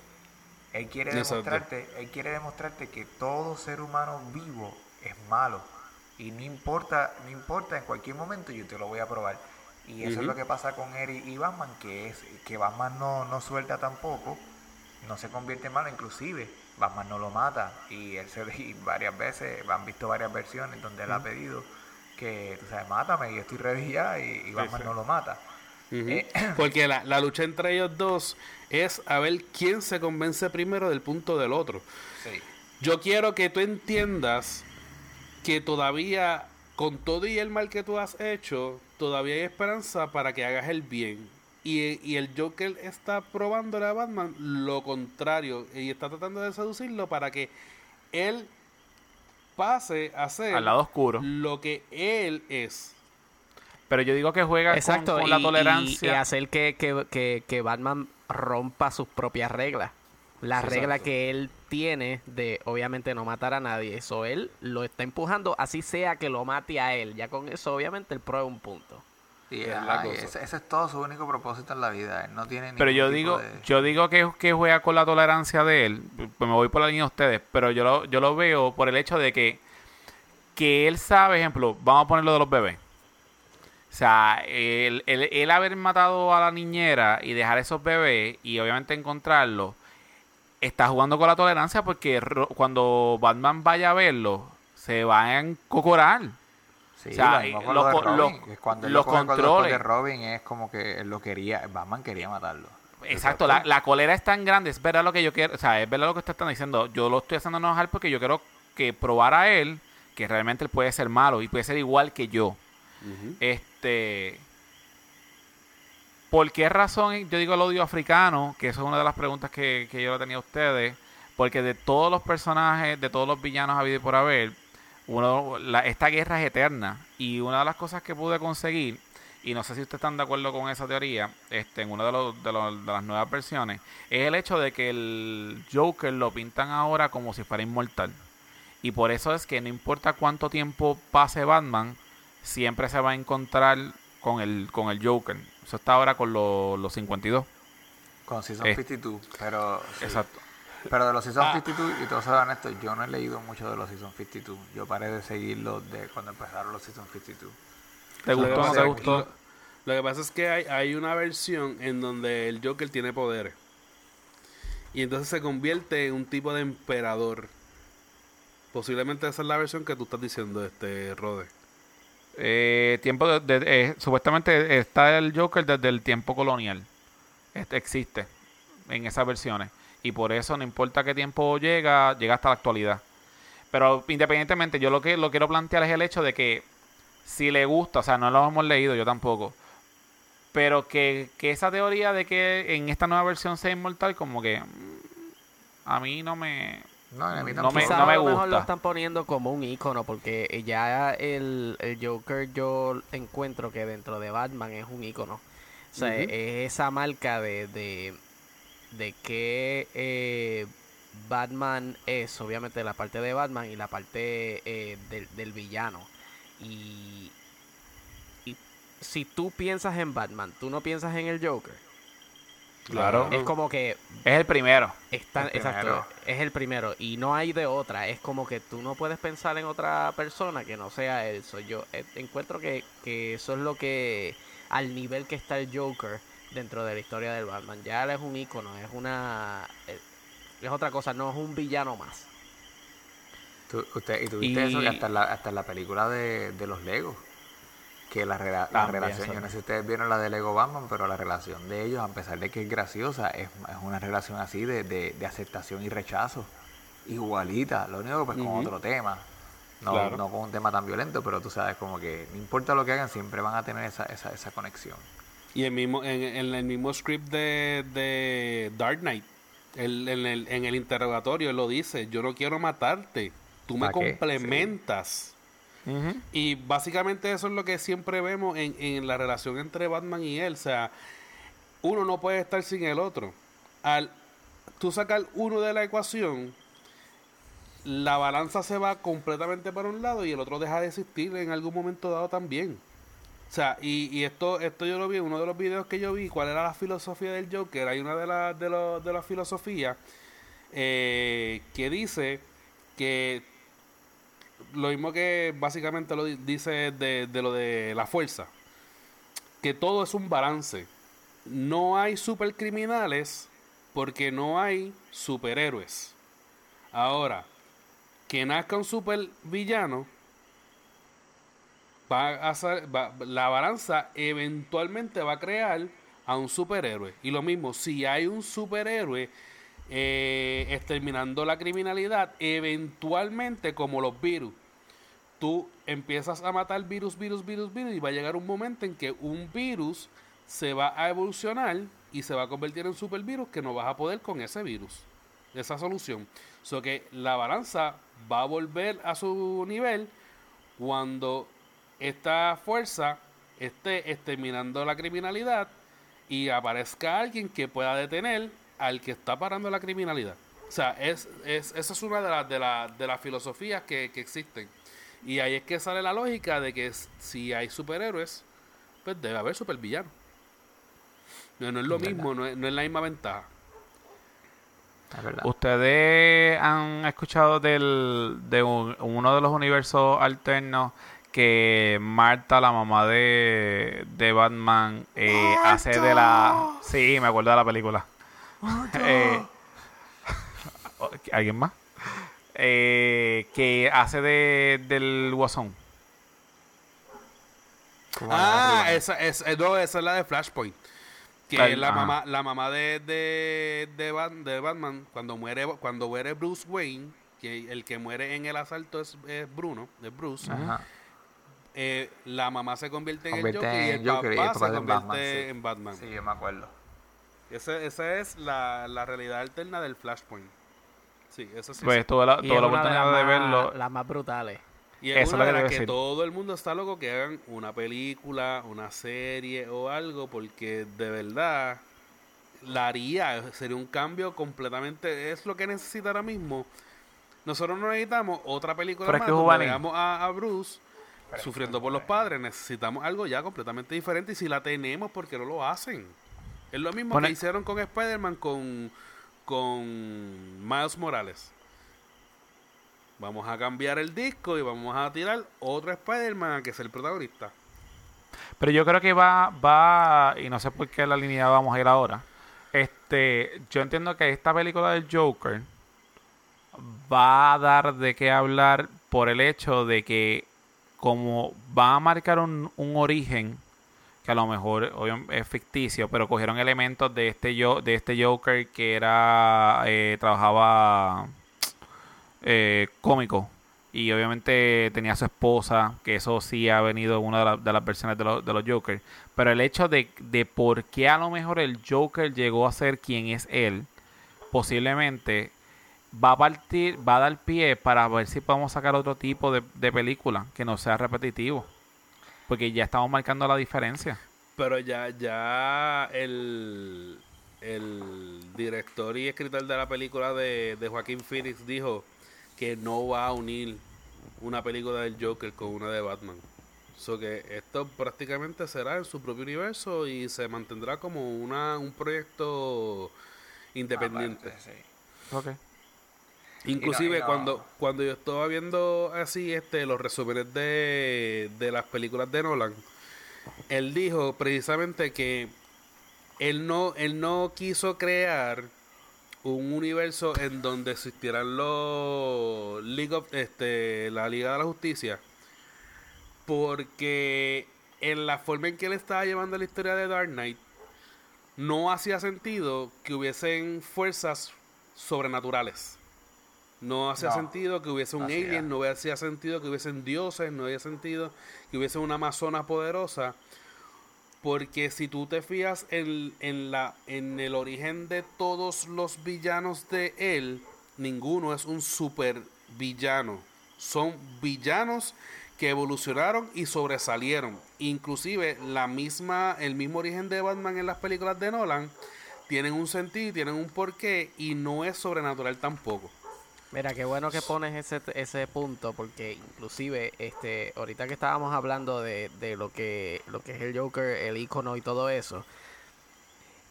Él quiere demostrarte, él quiere demostrarte que todo ser humano vivo es malo. Y no importa, no importa, en cualquier momento yo te lo voy a probar. Y eso es lo que pasa con Eric y Batman, que es que Batman no, no suelta tampoco, no se convierte en malo, inclusive Batman no lo mata. Y él se y varias veces, han visto varias versiones donde él ha pedido que, tú sabes, mátame, y estoy ready ya, y, Batman no lo mata. Eh, Porque la, la, lucha entre ellos dos es a ver quién se convence primero del punto del otro. Yo quiero que tú entiendas que todavía, con todo y el mal que tú has hecho, todavía hay esperanza para que hagas el bien. Y, y, el Joker está probándole a Batman lo contrario y está tratando de seducirlo para que él pase a ser al lado oscuro lo que él es. Pero yo digo que juega Exacto, con, la tolerancia. Y, hacer que, que, que, Batman rompa sus propias reglas. la regla que él tiene de obviamente no matar a nadie. Eso él lo está empujando, así sea que lo mate a él. Ya con eso, obviamente, él prueba un punto. Sí, ese, es todo su único propósito en la vida. Él no tiene Pero yo digo, yo digo que, que juega con la tolerancia de él. Pues me voy por la línea de ustedes, pero yo lo, yo lo veo por el hecho de que, que él sabe, ejemplo, vamos a ponerlo de los bebés. O sea, el, el, haber matado a la niñera y dejar esos bebés y obviamente encontrarlos, está jugando con la tolerancia porque cuando Batman vaya a verlo, se va a encocorar. Sí, o sea, cuando los controles de Robin es como que él lo quería, Batman quería matarlo. Exacto, la, la, colera es tan grande, es verdad lo que yo quiero, o sea, es verdad lo que usted está diciendo. Yo lo estoy haciendo enojar porque yo quiero que probar a él que realmente él puede ser malo y puede ser igual que yo. Este. ¿Por qué razón yo digo el odio africano? Que eso es una de las preguntas que, yo le tenía a ustedes. Porque de todos los personajes, de todos los villanos habido por haber, uno, esta guerra es eterna. Y una de las cosas que pude conseguir, y no sé si ustedes están de acuerdo con esa teoría, este, en una de, de, los, de las nuevas versiones, es el hecho de que el Joker lo pintan ahora como si fuera inmortal. Y por eso es que no importa cuánto tiempo pase Batman, siempre se va a encontrar con el, con el Joker. Eso está ahora con los 52. Con Season 52, pero... Exacto. Pero de los Season 52, ah. y todos saben esto, yo no he leído mucho de los Season 52. Yo paré de seguirlos de cuando empezaron los Season 52. ¿Te gustó o no te gustó? Lo, que pasa es que hay, hay una versión en donde el Joker tiene poderes. Y entonces se convierte en un tipo de emperador. Posiblemente esa es la versión que tú estás diciendo, este Rode. Eh, tiempo de, eh, supuestamente está el Joker desde el tiempo colonial. Este existe en esas versiones. Y por eso no importa qué tiempo llega, llega hasta la actualidad. Pero independientemente, yo lo que lo quiero plantear es el hecho de que si le gusta, o sea, no lo hemos leído, yo tampoco. Pero que, que esa teoría de que en esta nueva versión sea inmortal, como que mm, a mí no me, no, a mí no, me, no me gusta. mejor lo están poniendo como un icono porque ya el, el, Joker yo encuentro que dentro de Batman es un icono. O sea, es esa marca de, de, de que eh, Batman es obviamente la parte de Batman y la parte eh, del, del, villano. Y, y si tú piensas en Batman, tú no piensas en el Joker. Claro. Es como que... Es el primero. Exacto, es el primero. Y no hay de otra. Es como que tú no puedes pensar en otra persona que no sea él. Soy yo eh, encuentro que, eso es lo que... Al nivel que está el Joker dentro de la historia del Batman. Ya él es un icono, es una... Eh, es otra cosa, no es un villano más. usted, y tuviste eso que hasta, la, hasta la película de, de los Legos que la, relación, yo no sé si ustedes vieron la de Lego Batman, pero la relación de ellos, a pesar de que es graciosa, es, una relación así de, de, aceptación y rechazo. Igualita, lo único que pues con otro tema. No, no con un tema tan violento, pero tú sabes, como que no importa lo que hagan, siempre van a tener esa, esa, esa conexión. Y el mismo, en, el mismo script de, de Dark Knight, el, en, el, en el interrogatorio, él lo dice, yo no quiero matarte, tú me complementas. Y básicamente eso es lo que siempre vemos en, en, la relación entre Batman y él. O sea, uno no puede estar sin el otro. Al tú sacar uno de la ecuación, la balanza se va completamente para un lado y el otro deja de existir en algún momento dado también. O sea, y, y esto esto yo lo vi en uno de los videos que yo vi, cuál era la filosofía del Joker. Hay una de las de, de las filosofías eh, que dice que lo mismo que básicamente lo dice de, lo de la fuerza, que todo es un balance. No hay supercriminales porque no hay superhéroes. Ahora, que nazca un supervillano, va a hacer, la balanza eventualmente va a crear a un superhéroe. Y lo mismo, si hay un superhéroe eh, exterminando la criminalidad, eventualmente como los virus, tú empiezas a matar virus, virus, virus, virus y va a llegar un momento en que un virus se va a evolucionar y se va a convertir en supervirus que no vas a poder con ese virus, esa solución. So que la balanza va a volver a su nivel cuando esta fuerza esté exterminando la criminalidad y aparezca alguien que pueda detener al que está parando la criminalidad. O sea, es, es, esa es una de, las de, la, de las filosofías que, que existen. Y ahí es que sale la lógica de que si hay superhéroes, pues debe haber supervillanos. No, no es lo mismo, no es, no es la misma ventaja. ¿Ustedes han escuchado del, de uno de los universos alternos que Marta, la mamá de, de Batman, eh, hace de la... Sí, me acuerdo de la película. Eh, ¿Alguien más? Eh, que hace de, del Guasón. Ah, esa, esa, esa es la de Flashpoint. Que es la mamá, la mamá de, de, de, Batman, cuando muere, cuando muere Bruce Wayne, que el que muere en el asalto es, Bruno, es Bruce. Eh, la mamá se convierte en el Joker y el papá, se convierte en Batman. Sí, yo me acuerdo. Esa, esa es la, la realidad alterna del Flashpoint. Sí, eso sí. Pues toda la, toda la oportunidad de, verlo. Las más brutales. Y es una de las que todo el mundo está loco que hagan una película, una serie o algo, porque de verdad la haría, sería un cambio completamente, es lo que necesita ahora mismo. Nosotros no necesitamos otra película más donde veamos a, Bruce sufriendo por los padres, necesitamos algo ya completamente diferente y si la tenemos, ¿por qué no lo hacen? Es lo mismo que hicieron con Spider-Man con, con Miles Morales. Vamos a cambiar el disco y vamos a tirar otro Spider-Man que es el protagonista. Pero yo creo que va, va, y no sé por qué la línea vamos a ir ahora. Este, yo entiendo que esta película del Joker va a dar de qué hablar por el hecho de que como va a marcar un, un origen que a lo mejor es ficticio, pero cogieron elementos de este yo, de este Joker que era eh, trabajaba eh, cómico. Y obviamente tenía su esposa, que eso sí ha venido en una de, las versiones de, de, los Jokers. Pero el hecho de, de por qué a lo mejor el Joker llegó a ser quien es él, posiblemente va a partir, va a dar pie para ver si podemos sacar otro tipo de, de película que no sea repetitivo. Porque ya estamos marcando la diferencia. Pero ya, ya el, el director y escritor de la película de, de Joaquín Phoenix dijo que no va a unir una película del Joker con una de Batman. So que esto prácticamente será en su propio universo y se mantendrá como una un proyecto independiente. Inclusive cuando cuando yo estaba viendo así este los resúmenes de, de las películas de Nolan, él dijo precisamente que él no él no quiso crear un universo en donde existieran los League of, este, la Liga de la Justicia porque en la forma en que él estaba llevando la historia de Dark Knight no hacía sentido que hubiesen fuerzas sobrenaturales. No hacía sentido que hubiese un alien, no hacía sentido que hubiesen dioses, no hacía sentido que hubiese una amazona poderosa porque si tú te fías en, en, la, en el origen de todos los villanos de él, ninguno es un super villano. Son villanos que evolucionaron y sobresalieron. Inclusive la misma, el mismo origen de Batman en las películas de Nolan tienen un sentido, tienen un porqué y no es sobrenatural tampoco. Mira, qué bueno que pones ese, ese punto, porque inclusive, este, ahorita que estábamos hablando de, de lo que, lo que es el Joker, el icono y todo eso,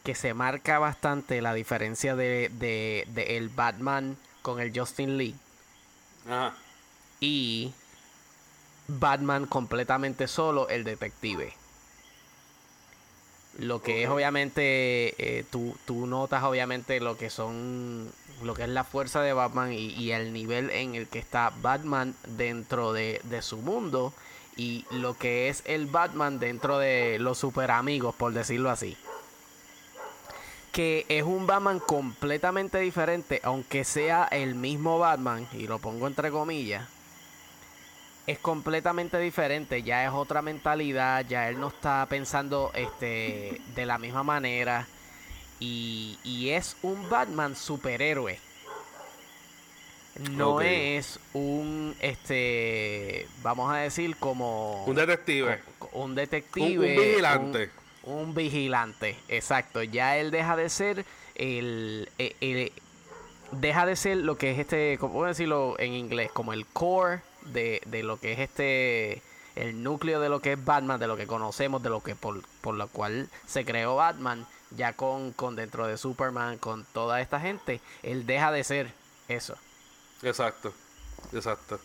que se marca bastante la diferencia de, de, el Batman con el Justin Lee. Y Batman completamente solo, el detective. Lo que es obviamente, eh, tú, tú notas obviamente lo que son lo que es la fuerza de Batman y, el nivel en el que está Batman dentro de, su mundo y lo que es el Batman dentro de los super amigos, por decirlo así. Que es un Batman completamente diferente, aunque sea el mismo Batman, y lo pongo entre comillas, es completamente diferente, ya es otra mentalidad, ya él no está pensando este de la misma manera y, es un Batman superhéroe. No es un, este, vamos a decir como... Un detective. Un detective. Un, vigilante. Un vigilante, exacto. Ya él deja de ser el, el, deja de ser lo que es este, ¿cómo decirlo en inglés? Como el core de, de lo que es este el núcleo de lo que es Batman, de lo que conocemos, de lo que por, por lo cual se creó Batman, ya con, con dentro de Superman, con toda esta gente, él deja de ser eso. Exacto, exacto.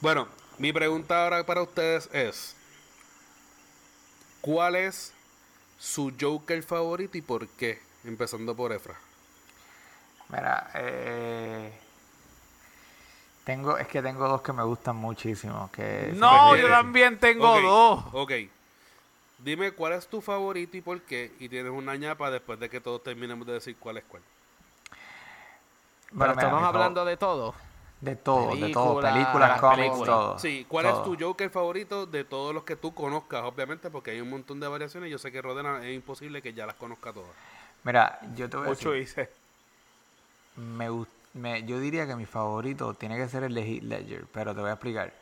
Bueno, mi pregunta ahora para ustedes es, ¿cuál es su Joker favorito y por qué? Empezando por Efra. Mira, eh, tengo, es que tengo dos que me gustan muchísimo. Que no, yo también tengo dos. Ok. Dime cuál es tu favorito y por qué. Y tienes una ñapa después de que todos terminemos de decir cuál es cuál. Pero estamos hablando de todo. De todo, de todo. Películas, cómics, todo. Sí, ¿cuál es tu Joker favorito de todos los que tú conozcas? Obviamente, porque hay un montón de variaciones. Yo sé que Rodena es imposible que ya las conozca todas. Mira, yo te voy a Ocho decir. Me gusta yo diría que mi favorito tiene que ser el de Heath Ledger, pero te voy a explicar.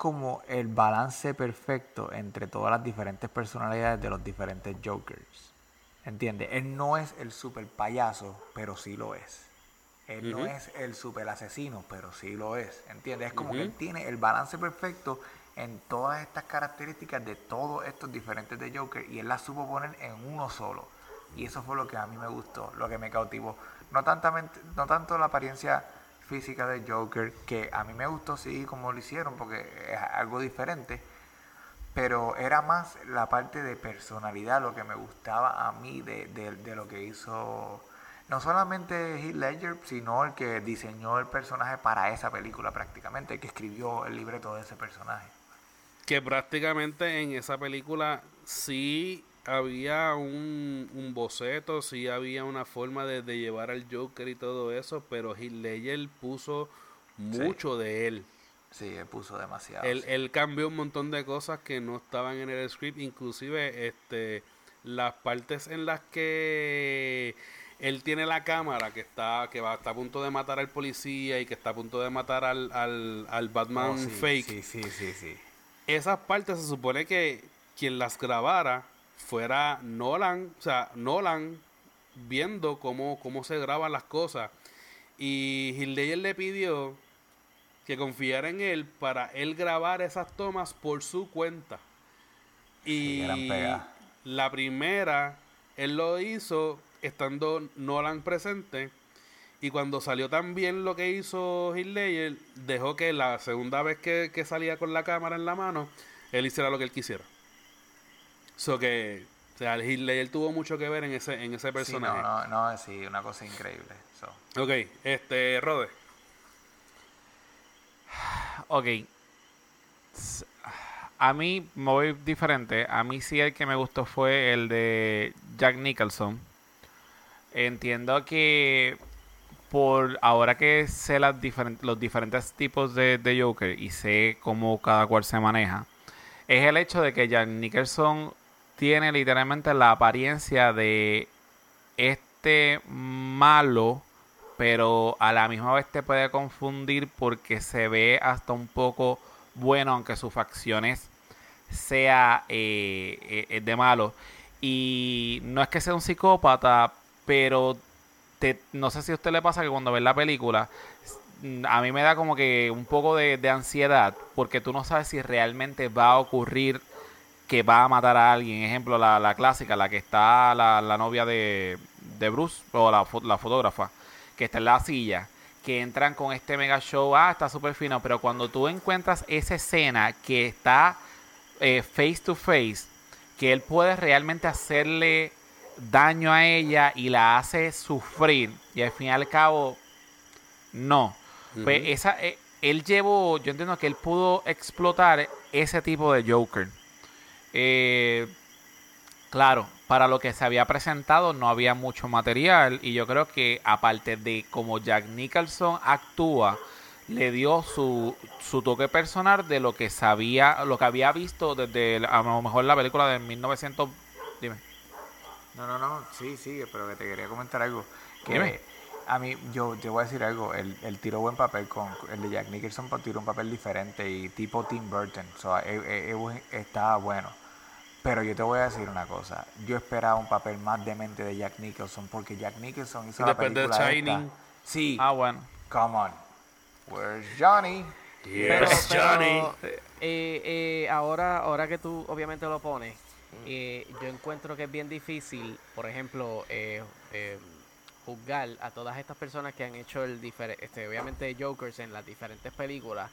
Como el balance perfecto entre todas las diferentes personalidades de los diferentes Jokers. ¿Entiendes? Él no es el super payaso, pero sí lo es. Él no es el super asesino, pero sí lo es. ¿Entiendes? Es como que él tiene el balance perfecto en todas estas características de todos estos diferentes de Joker y él las supo poner en uno solo. Y eso fue lo que a mí me gustó, lo que me cautivó. No, tantamente, no tanto la apariencia física de Joker, que a mí me gustó sí como lo hicieron, porque es algo diferente, pero era más la parte de personalidad lo que me gustaba a mí de, de, lo que hizo no solamente Heath Ledger, sino el que diseñó el personaje para esa película prácticamente, que escribió el libreto de ese personaje. Que prácticamente en esa película sí había un, boceto, sí había una forma de, llevar al Joker y todo eso, pero Heath Ledger puso mucho de él. Sí, él puso demasiado. Él, cambió un montón de cosas que no estaban en el script, inclusive este las partes en las que él tiene la cámara que está que va está a punto de matar al policía y que está a punto de matar al, al, Batman oh, fake. Sí, sí, sí, sí. Esas partes se supone que quien las grabara fuera Nolan, o sea, Nolan viendo cómo, cómo se graban las cosas. Y Hildeyer le pidió que confiara en él para él grabar esas tomas por su cuenta. Y la primera, él lo hizo estando Nolan presente. Y cuando salió tan bien lo que hizo Hildeyer, dejó que la segunda vez que, que salía con la cámara en la mano, él hiciera lo que él quisiera. So que, o sea, Hitler tuvo mucho que ver en ese, en ese personaje. Sí, no, no, no, sí, una cosa increíble. Ok, este, Rode. Ok. A mí me voy diferente. A mí sí el que me gustó fue el de Jack Nicholson. Entiendo que por ahora que sé las los diferentes tipos de, de Joker y sé cómo cada cual se maneja, es el hecho de que Jack Nicholson tiene literalmente la apariencia de este malo, pero a la misma vez te puede confundir porque se ve hasta un poco bueno, aunque sus facciones sea eh, eh, de malo. Y no es que sea un psicópata, pero te, no sé si a usted le pasa que cuando ve la película, a mí me da como que un poco de, de ansiedad, porque tú no sabes si realmente va a ocurrir que va a matar a alguien. Ejemplo, la, la clásica, la que está la, la novia de, de, Bruce, o la, la, fotógrafa, que está en la silla, que entran con este mega show, ah, está súper fino, pero cuando tú encuentras esa escena que está eh, face to face, que él puede realmente hacerle daño a ella y la hace sufrir, y al fin y al cabo, no. Pues esa, eh, él llevó, yo entiendo que él pudo explotar ese tipo de Joker eh, claro, para lo que se había presentado no había mucho material y yo creo que aparte de como Jack Nicholson actúa, le dio su, su toque personal de lo que sabía, lo que había visto desde a lo mejor la película de 1900. Dime. No, no, no, sí, sí, pero que te quería comentar algo. Que A mí, yo te voy a decir algo, él, tiró buen papel con el de Jack Nicholson, tiró un papel diferente y tipo Tim Burton, o sea, está bueno. Pero yo te voy a decir una cosa. Yo esperaba un papel más demente de Jack Nicholson porque Jack Nicholson hizo la película de Shining. Sí. Ah, bueno. Come on. Where's Johnny? Yes, Johnny. Eh, eh, ahora, ahora que tú obviamente lo pones, eh, yo encuentro que es bien difícil, por ejemplo, eh, juzgar a todas estas personas que han hecho el este, obviamente Jokers en las diferentes películas,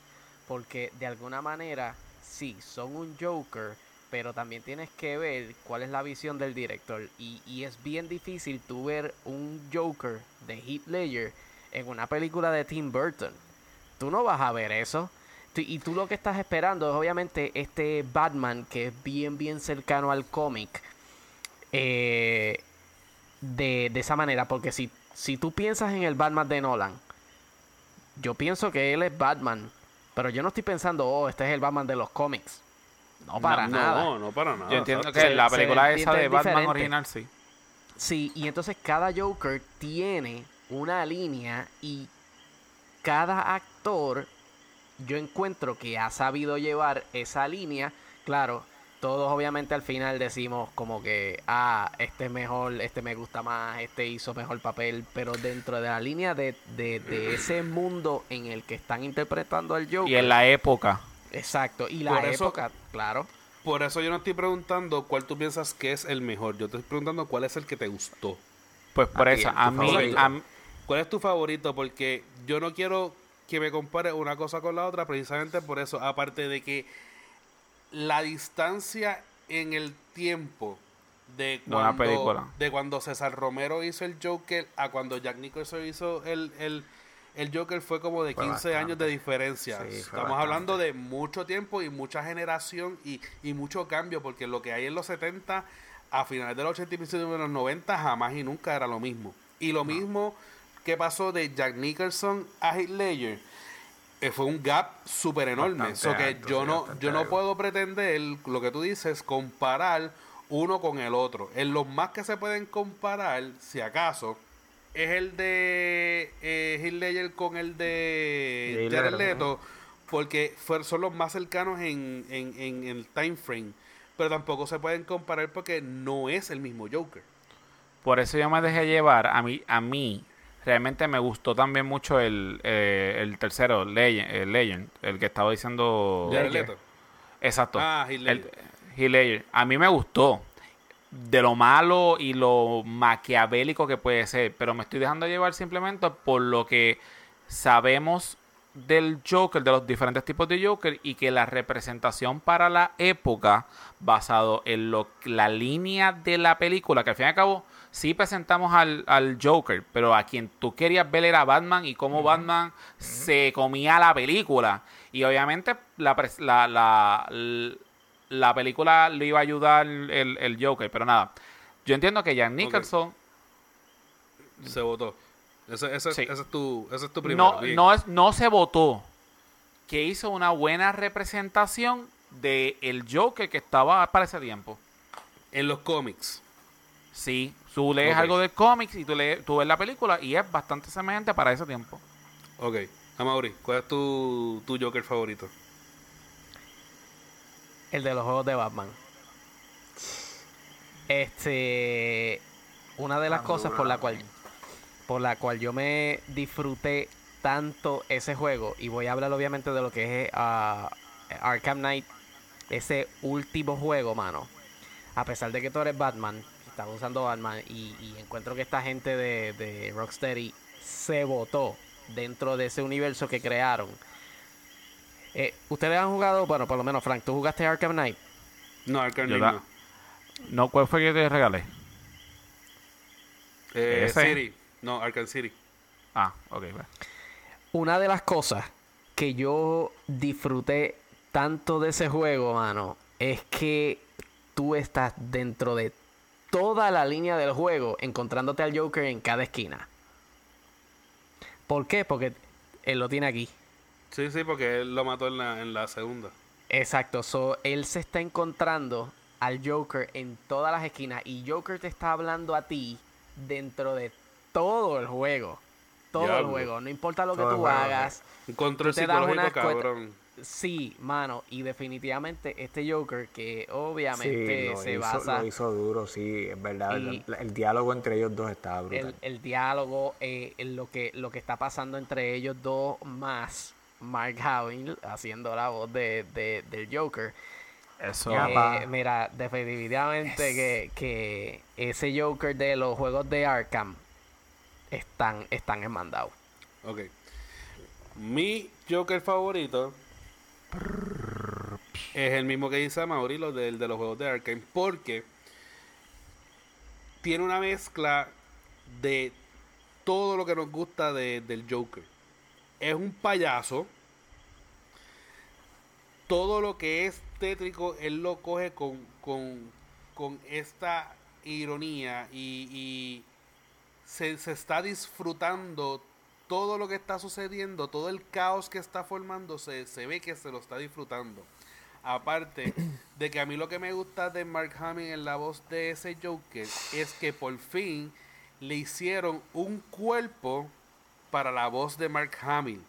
porque de alguna manera sí, son un Joker, pero también tienes que ver cuál es la visión del director. Y, y es bien difícil tú ver un Joker de Heath Ledger en una película de Tim Burton. Tú no vas a ver eso. Y tú lo que estás esperando es obviamente este Batman que es bien, bien cercano al cómic. Eh, de, de, esa manera. Porque si, si tú piensas en el Batman de Nolan, yo pienso que él es Batman. Pero yo no estoy pensando, oh, este es el Batman de los cómics. No para nada. No, no para nada. Yo entiendo que la película esa de Batman original sí. Sí, y entonces cada Joker tiene una línea y cada actor yo encuentro que ha sabido llevar esa línea. Claro, todos obviamente al final decimos como que, ah, este es mejor, este me gusta más, este hizo mejor papel, pero dentro de la línea de, de, ese mundo en el que están interpretando al Joker. Y en la época. Exacto, y la época, claro. Por eso yo no estoy preguntando cuál tú piensas que es el mejor, yo te estoy preguntando cuál es el que te gustó. Pues por eso, a mí, ¿Cuál es tu favorito? Porque yo no quiero que me compare una cosa con la otra precisamente por eso. Aparte de que la distancia en el tiempo de cuando, de cuando César Romero hizo el Joker a cuando Jack Nicholson hizo el, el, el Joker fue como de 15 años de diferencia. Estamos hablando de mucho tiempo y mucha generación y, y mucho cambio porque lo que hay en los 70 a finales de los 80 y principios de los 90 jamás y nunca era lo mismo. Y lo mismo que pasó de Jack Nicholson a Heath Ledger eh, fue un gap súper enorme. Eso que yo no, yo no puedo pretender, lo que tú dices, comparar uno con el otro. En los más que se pueden comparar, si acaso, es el de eh, Heath Ledger con el de Jared Leto, porque son los más cercanos en, en, en el time frame. Pero tampoco se pueden comparar porque no es el mismo Joker. Por eso yo me dejé llevar. A mí, a mí realmente me gustó también mucho el, eh, el tercero, Legend, el Legend, el que estaba diciendo... Exacto. Ah, el, A mí me gustó. De lo malo y lo maquiavélico que puede ser. Pero me estoy dejando llevar simplemente por lo que sabemos del Joker, de los diferentes tipos de Joker, y que la representación para la época, basado en lo, la línea de la película, que al fin y al cabo sí presentamos al, al, Joker, pero a quien tú querías ver era Batman y cómo Batman se comía la película. Y obviamente la, la, la, película le iba a ayudar el, el, Joker, pero nada. Yo entiendo que Jack Nicholson... Se votó. Ese, ese, ese, es tu, ese es tu primero. No, no, es, no se votó. Que hizo una buena representación de el Joker que estaba para ese tiempo. En los cómics. Sí, Tú lees algo del cómics y tú, lees, tú ves la película y es bastante semejante para ese tiempo. Ok. Amaury, ¿cuál es tu, tu Joker favorito? El de los juegos de Batman. Este. Una de las cosas por la cual. Por la cual yo me disfruté tanto ese juego. Y voy a hablar obviamente de lo que es uh, Arkham Knight. Ese último juego, mano. A pesar de que tú eres Batman estaba usando Batman y, encuentro que esta gente de, de Rocksteady se votó dentro de ese universo que crearon. Eh, ¿Ustedes han jugado, bueno, por lo menos Frank, ¿tú jugaste Arkham Knight? No, Arkham Knight no. no. ¿cuál fue que te regalé? Eh, City. No, Arkham City. Ah, ok. Una de las cosas que yo disfruté tanto de ese juego, mano, es que tú estás dentro de toda la línea del juego encontrándote al Joker en cada esquina. ¿Por qué? Porque él lo tiene aquí. Sí, sí, porque él lo mató en la, en la segunda. Exacto, so, él se está encontrando al Joker en todas las esquinas y Joker te está hablando a ti dentro de todo el juego. Todo el juego, no importa lo que tú hagas. Un control psicológico cabrón. Sí, mano, y definitivamente este Joker que obviamente se basa... Lo hizo duro, sí, es verdad. El, diálogo entre ellos dos estaba brutal. El, diálogo, eh, lo, que, lo que está pasando entre ellos dos, más Mark Hamill haciendo la voz de, del Joker. Eso. Eh, mira, definitivamente que, que ese Joker de los juegos de Arkham están, están enmandados. Ok. Mi Joker favorito es el mismo que dice Mauri, lo de, de los juegos de Arkane, porque tiene una mezcla de todo lo que nos gusta del Joker. Es un payaso. Todo lo que es tétrico, él lo coge con, con, esta ironía y, se, se, está disfrutando todo lo que está sucediendo, todo el caos que está formándose, se ve que se lo está disfrutando. Aparte de que a mí lo que me gusta de Mark Hamill en la voz de ese Joker es que por fin le hicieron un cuerpo para la voz de Mark Hamill.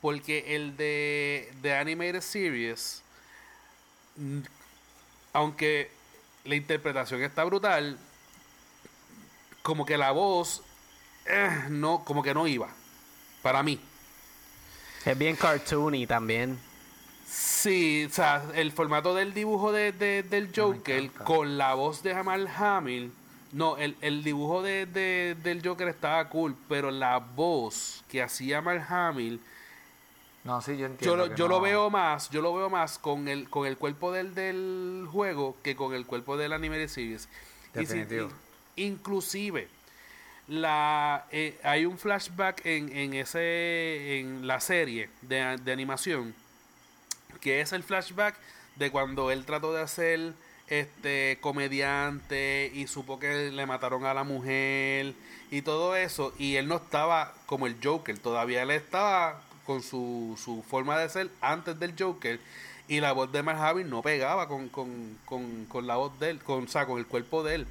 Porque el de, de Animated Series, aunque la interpretación está brutal, como que la voz eh, no, como que no iba para mí. Es bien cartoony también. Sí, o sea, el formato del dibujo de, del Joker con la voz de Jamal Hamill. No, el, el dibujo de, del Joker estaba cool, pero la voz que hacía Jamal Hamill. No, sí, yo entiendo. Yo, yo lo veo más, yo lo veo más con el, con el cuerpo del, del juego que con el cuerpo del anime de series. Definitivo. inclusive, la eh, hay un flashback en, en ese en la serie de, animación que es el flashback de cuando él trató de hacer este comediante y supo que le mataron a la mujer y todo eso. Y él no estaba como el Joker todavía él estaba con su, su forma de ser antes del Joker. Y la voz de Mark no pegaba con, con, con, con la voz de él con, o con el cuerpo de él.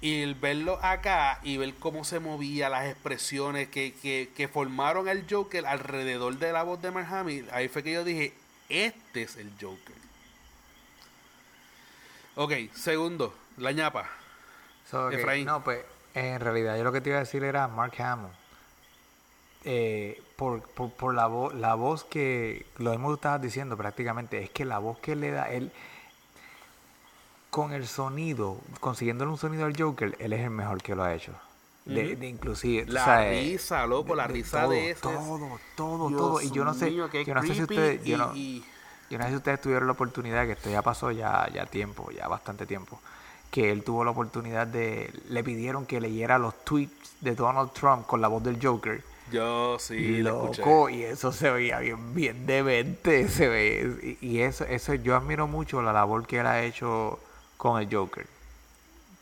Y el verlo acá y ver cómo se movía, las expresiones que, que, que formaron el Joker alrededor de la voz de Mark ahí fue que yo dije, este es el Joker. Ok, segundo, la ñapa. Efraín. No, pues en realidad yo lo que te iba a decir era Mark Hamill. Eh, por, por, por, la, voz la voz que, lo hemos estado diciendo prácticamente, es que la voz que le da él con el sonido, consiguiéndole un sonido al Joker, él es el mejor que lo ha hecho. De, inclusive la risa loco la risa de ese todo todo todo y yo no sé yo no sé si ustedes yo, no, yo no sé si ustedes tuvieron la oportunidad que esto ya pasó ya ya tiempo ya bastante tiempo que él tuvo la oportunidad de le pidieron que leyera los tweets de Donald Trump con la voz del Joker yo sí loco y eso se veía bien bien demente se ve y, y eso eso yo admiro mucho la labor que él ha hecho con el Joker.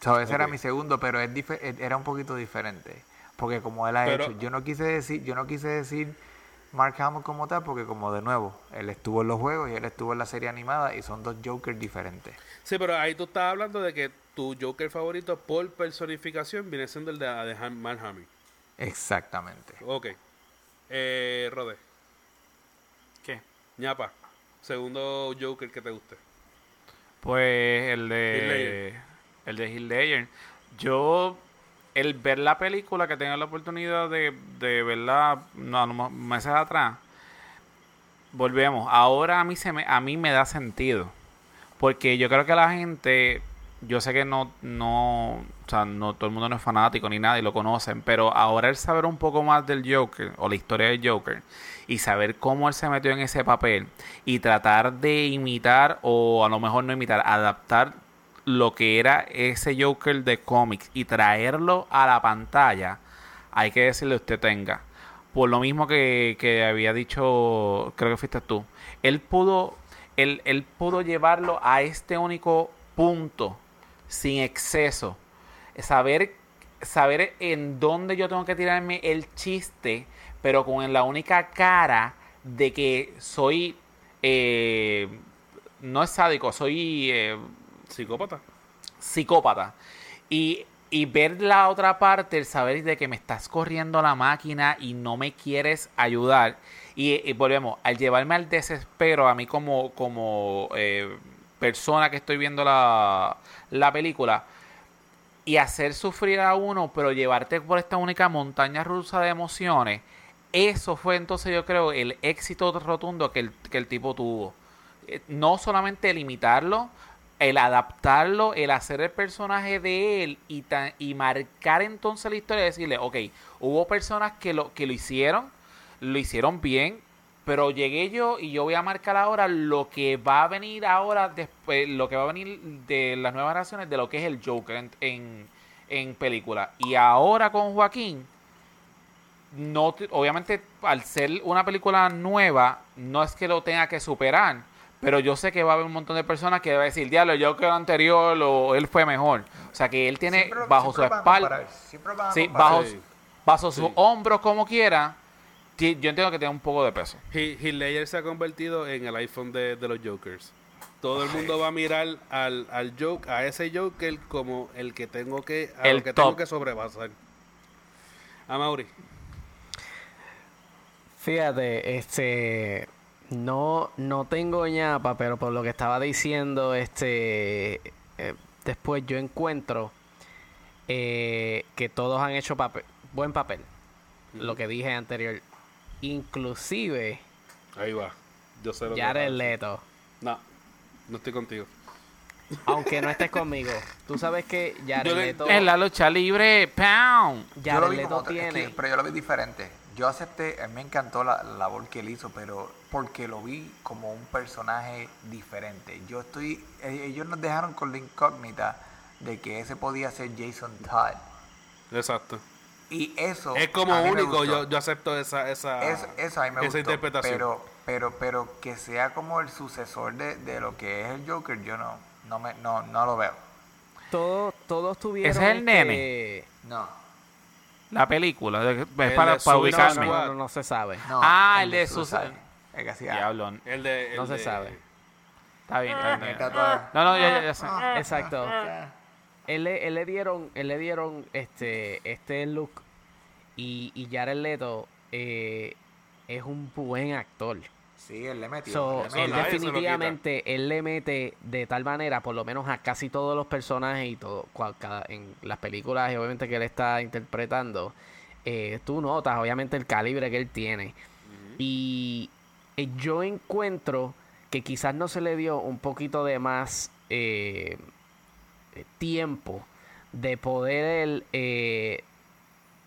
So, ese era mi segundo, pero es era un poquito diferente. Porque como él ha hecho, yo no quise decir, yo no quise decir Mark Hamill como tal, porque como de nuevo, él estuvo en los juegos y él estuvo en la serie animada y son dos Jokers diferentes. Sí, pero ahí tú estás hablando de que tu Joker favorito por personificación viene siendo el de, de Mark Hamill. Exactamente. Ok. Eh, Rode. ¿Qué? ñapa. Segundo Joker que te guste. Pues el de el de Hill Ledger. Yo el ver la película que tenga la oportunidad de, de verla no, meses atrás volvemos. Ahora a mí se me a mí me da sentido. Porque yo creo que la gente yo sé que no no o sea no todo el mundo no es fanático ni nada y lo conocen pero ahora el saber un poco más del Joker o la historia del Joker y saber cómo él se metió en ese papel y tratar de imitar o a lo mejor no imitar, adaptar lo que era ese Joker de cómics y traerlo a la pantalla, hay que decirle usted tenga. Por lo mismo que, que había dicho, creo que fuiste tú, él pudo, él, él pudo llevarlo a este único punto sin exceso. Saber, saber en dónde yo tengo que tirarme el chiste pero con la única cara de que soy eh, no es sádico, soy eh, psicópata. Psicópata. Y, y, ver la otra parte, el saber de que me estás corriendo la máquina y no me quieres ayudar. Y, volvemos, al llevarme al desespero, a mí como, como eh, persona que estoy viendo la, la película, y hacer sufrir a uno, pero llevarte por esta única montaña rusa de emociones, eso fue entonces yo creo el éxito rotundo que el, que el tipo tuvo. Eh, no solamente limitarlo, el adaptarlo, el hacer el personaje de él y, y marcar entonces la historia y decirle, ok, hubo personas que lo, que lo hicieron, lo hicieron bien, pero llegué yo y yo voy a marcar ahora lo que va a venir ahora, después, lo que va a venir de las nuevas relaciones de lo que es el Joker en, en, película. Y ahora con Joaquín, no obviamente al ser una película nueva, no es que lo tenga que superar, pero yo sé que va a haber un montón de personas que va a decir, diablo, yo que anterior o él fue mejor. O sea que él tiene bajo su espalda, sí, bajo, bajo sus hombros como quiera, yo entiendo que tiene un poco de peso. Heath se ha convertido en el iPhone de, los Jokers. Todo el mundo va a mirar al, al joke, a ese Joker como el que tengo que, el que tengo que sobrepasar. A Mauri. Fíjate, este no, no tengo ñapa, pero por lo que estaba diciendo, este eh, después yo encuentro eh, que todos han hecho papel, buen papel. Lo que dije anterior. Inclusive. Ahí va. Yo sé lo Jared Leto. No, no estoy contigo. Aunque no estés conmigo. Tú sabes que Jared Leto. En la lucha libre, pound. Jared Leto tiene. pero yo lo vi diferente yo acepté, a mí me encantó la, labor que él hizo, pero porque lo vi como un personaje diferente. Yo estoy, e, ellos nos dejaron con la incógnita de que ese podía ser Jason Todd. Exacto. Y eso es como único, yo, yo, acepto esa esa, eso, a mí me esa interpretación. Pero, pero, pero que sea como el sucesor de, de lo que es el Joker, yo no, no me, no, no lo veo. Todos, todos tuvieron. Ese es el nene. No. La película, es para, para ubicarme. No, no, se sabe. ah, el de Susan. Es que Diablo. El de, no se sabe. Está bien. no, no, ya, ya, sé. Exacto. Él le, él le dieron, él le dieron este, este look y, y Jared Leto eh, es un buen actor. Sí, él le metió. él definitivamente, él le mete de tal manera, por lo menos a casi todos los personajes y todo, cada, en las películas, y obviamente que él está interpretando, eh, tú notas obviamente el calibre que él tiene. Y eh, yo encuentro que quizás no se le dio un poquito de más eh, tiempo de poder él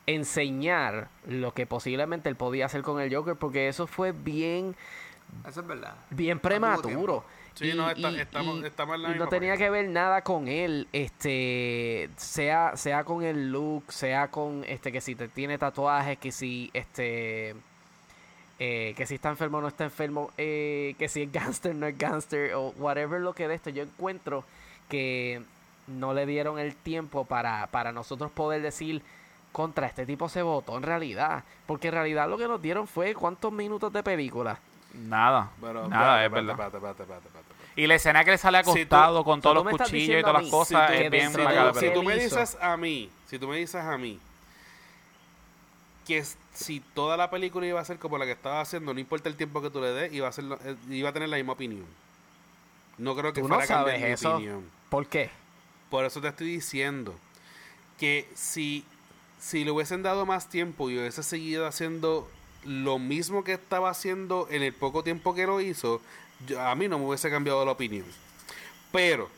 enseñar lo que posiblemente él podía hacer con el Joker, porque eso fue bien eso es verdad. Bien prematuro. Sí, no, estamos, no tenía que ver nada con él, este, sea, sea con el look, sea con, este, que si te tiene tatuajes, que si, este, eh, que si está enfermo o no está enfermo, eh, que si es gangster no es gangster, o whatever lo que de esto, yo encuentro que no le dieron el tiempo para, para nosotros poder decir contra este tipo se votó en realidad, porque en realidad lo que nos dieron fue cuántos minutos de película. Nada. nada, es verdad. y la escena que le sale acostado con todos los cuchillos y todas las cosas es bien Si tú me dices a mí, si tú me dices a mí que si toda la película iba a ser como la que estaba haciendo, no importa el tiempo que tú le des, iba a, ser, eh, iba a tener la misma opinión. No creo que fuera a cambiar mi opinión. ¿Por qué? Por eso te estoy diciendo que si, si le hubiesen dado más tiempo y hubiese seguido haciendo lo mismo que estaba haciendo en el poco tiempo que lo hizo, a mí no me hubiese cambiado la opinión. Pero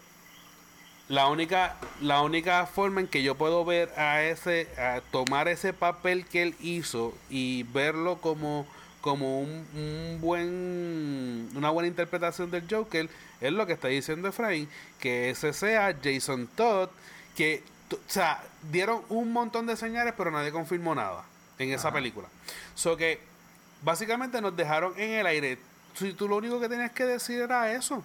la única, la única forma en que yo puedo ver a ese, a tomar ese papel que él hizo y verlo como, como un, buen, una buena interpretación del Joker, es lo que está diciendo Efraín, que ese sea Jason Todd, que, o sea, dieron un montón de señales, pero nadie confirmó nada en esa película. So que básicamente nos dejaron en el aire. Si tú lo único que tenías que decir era eso.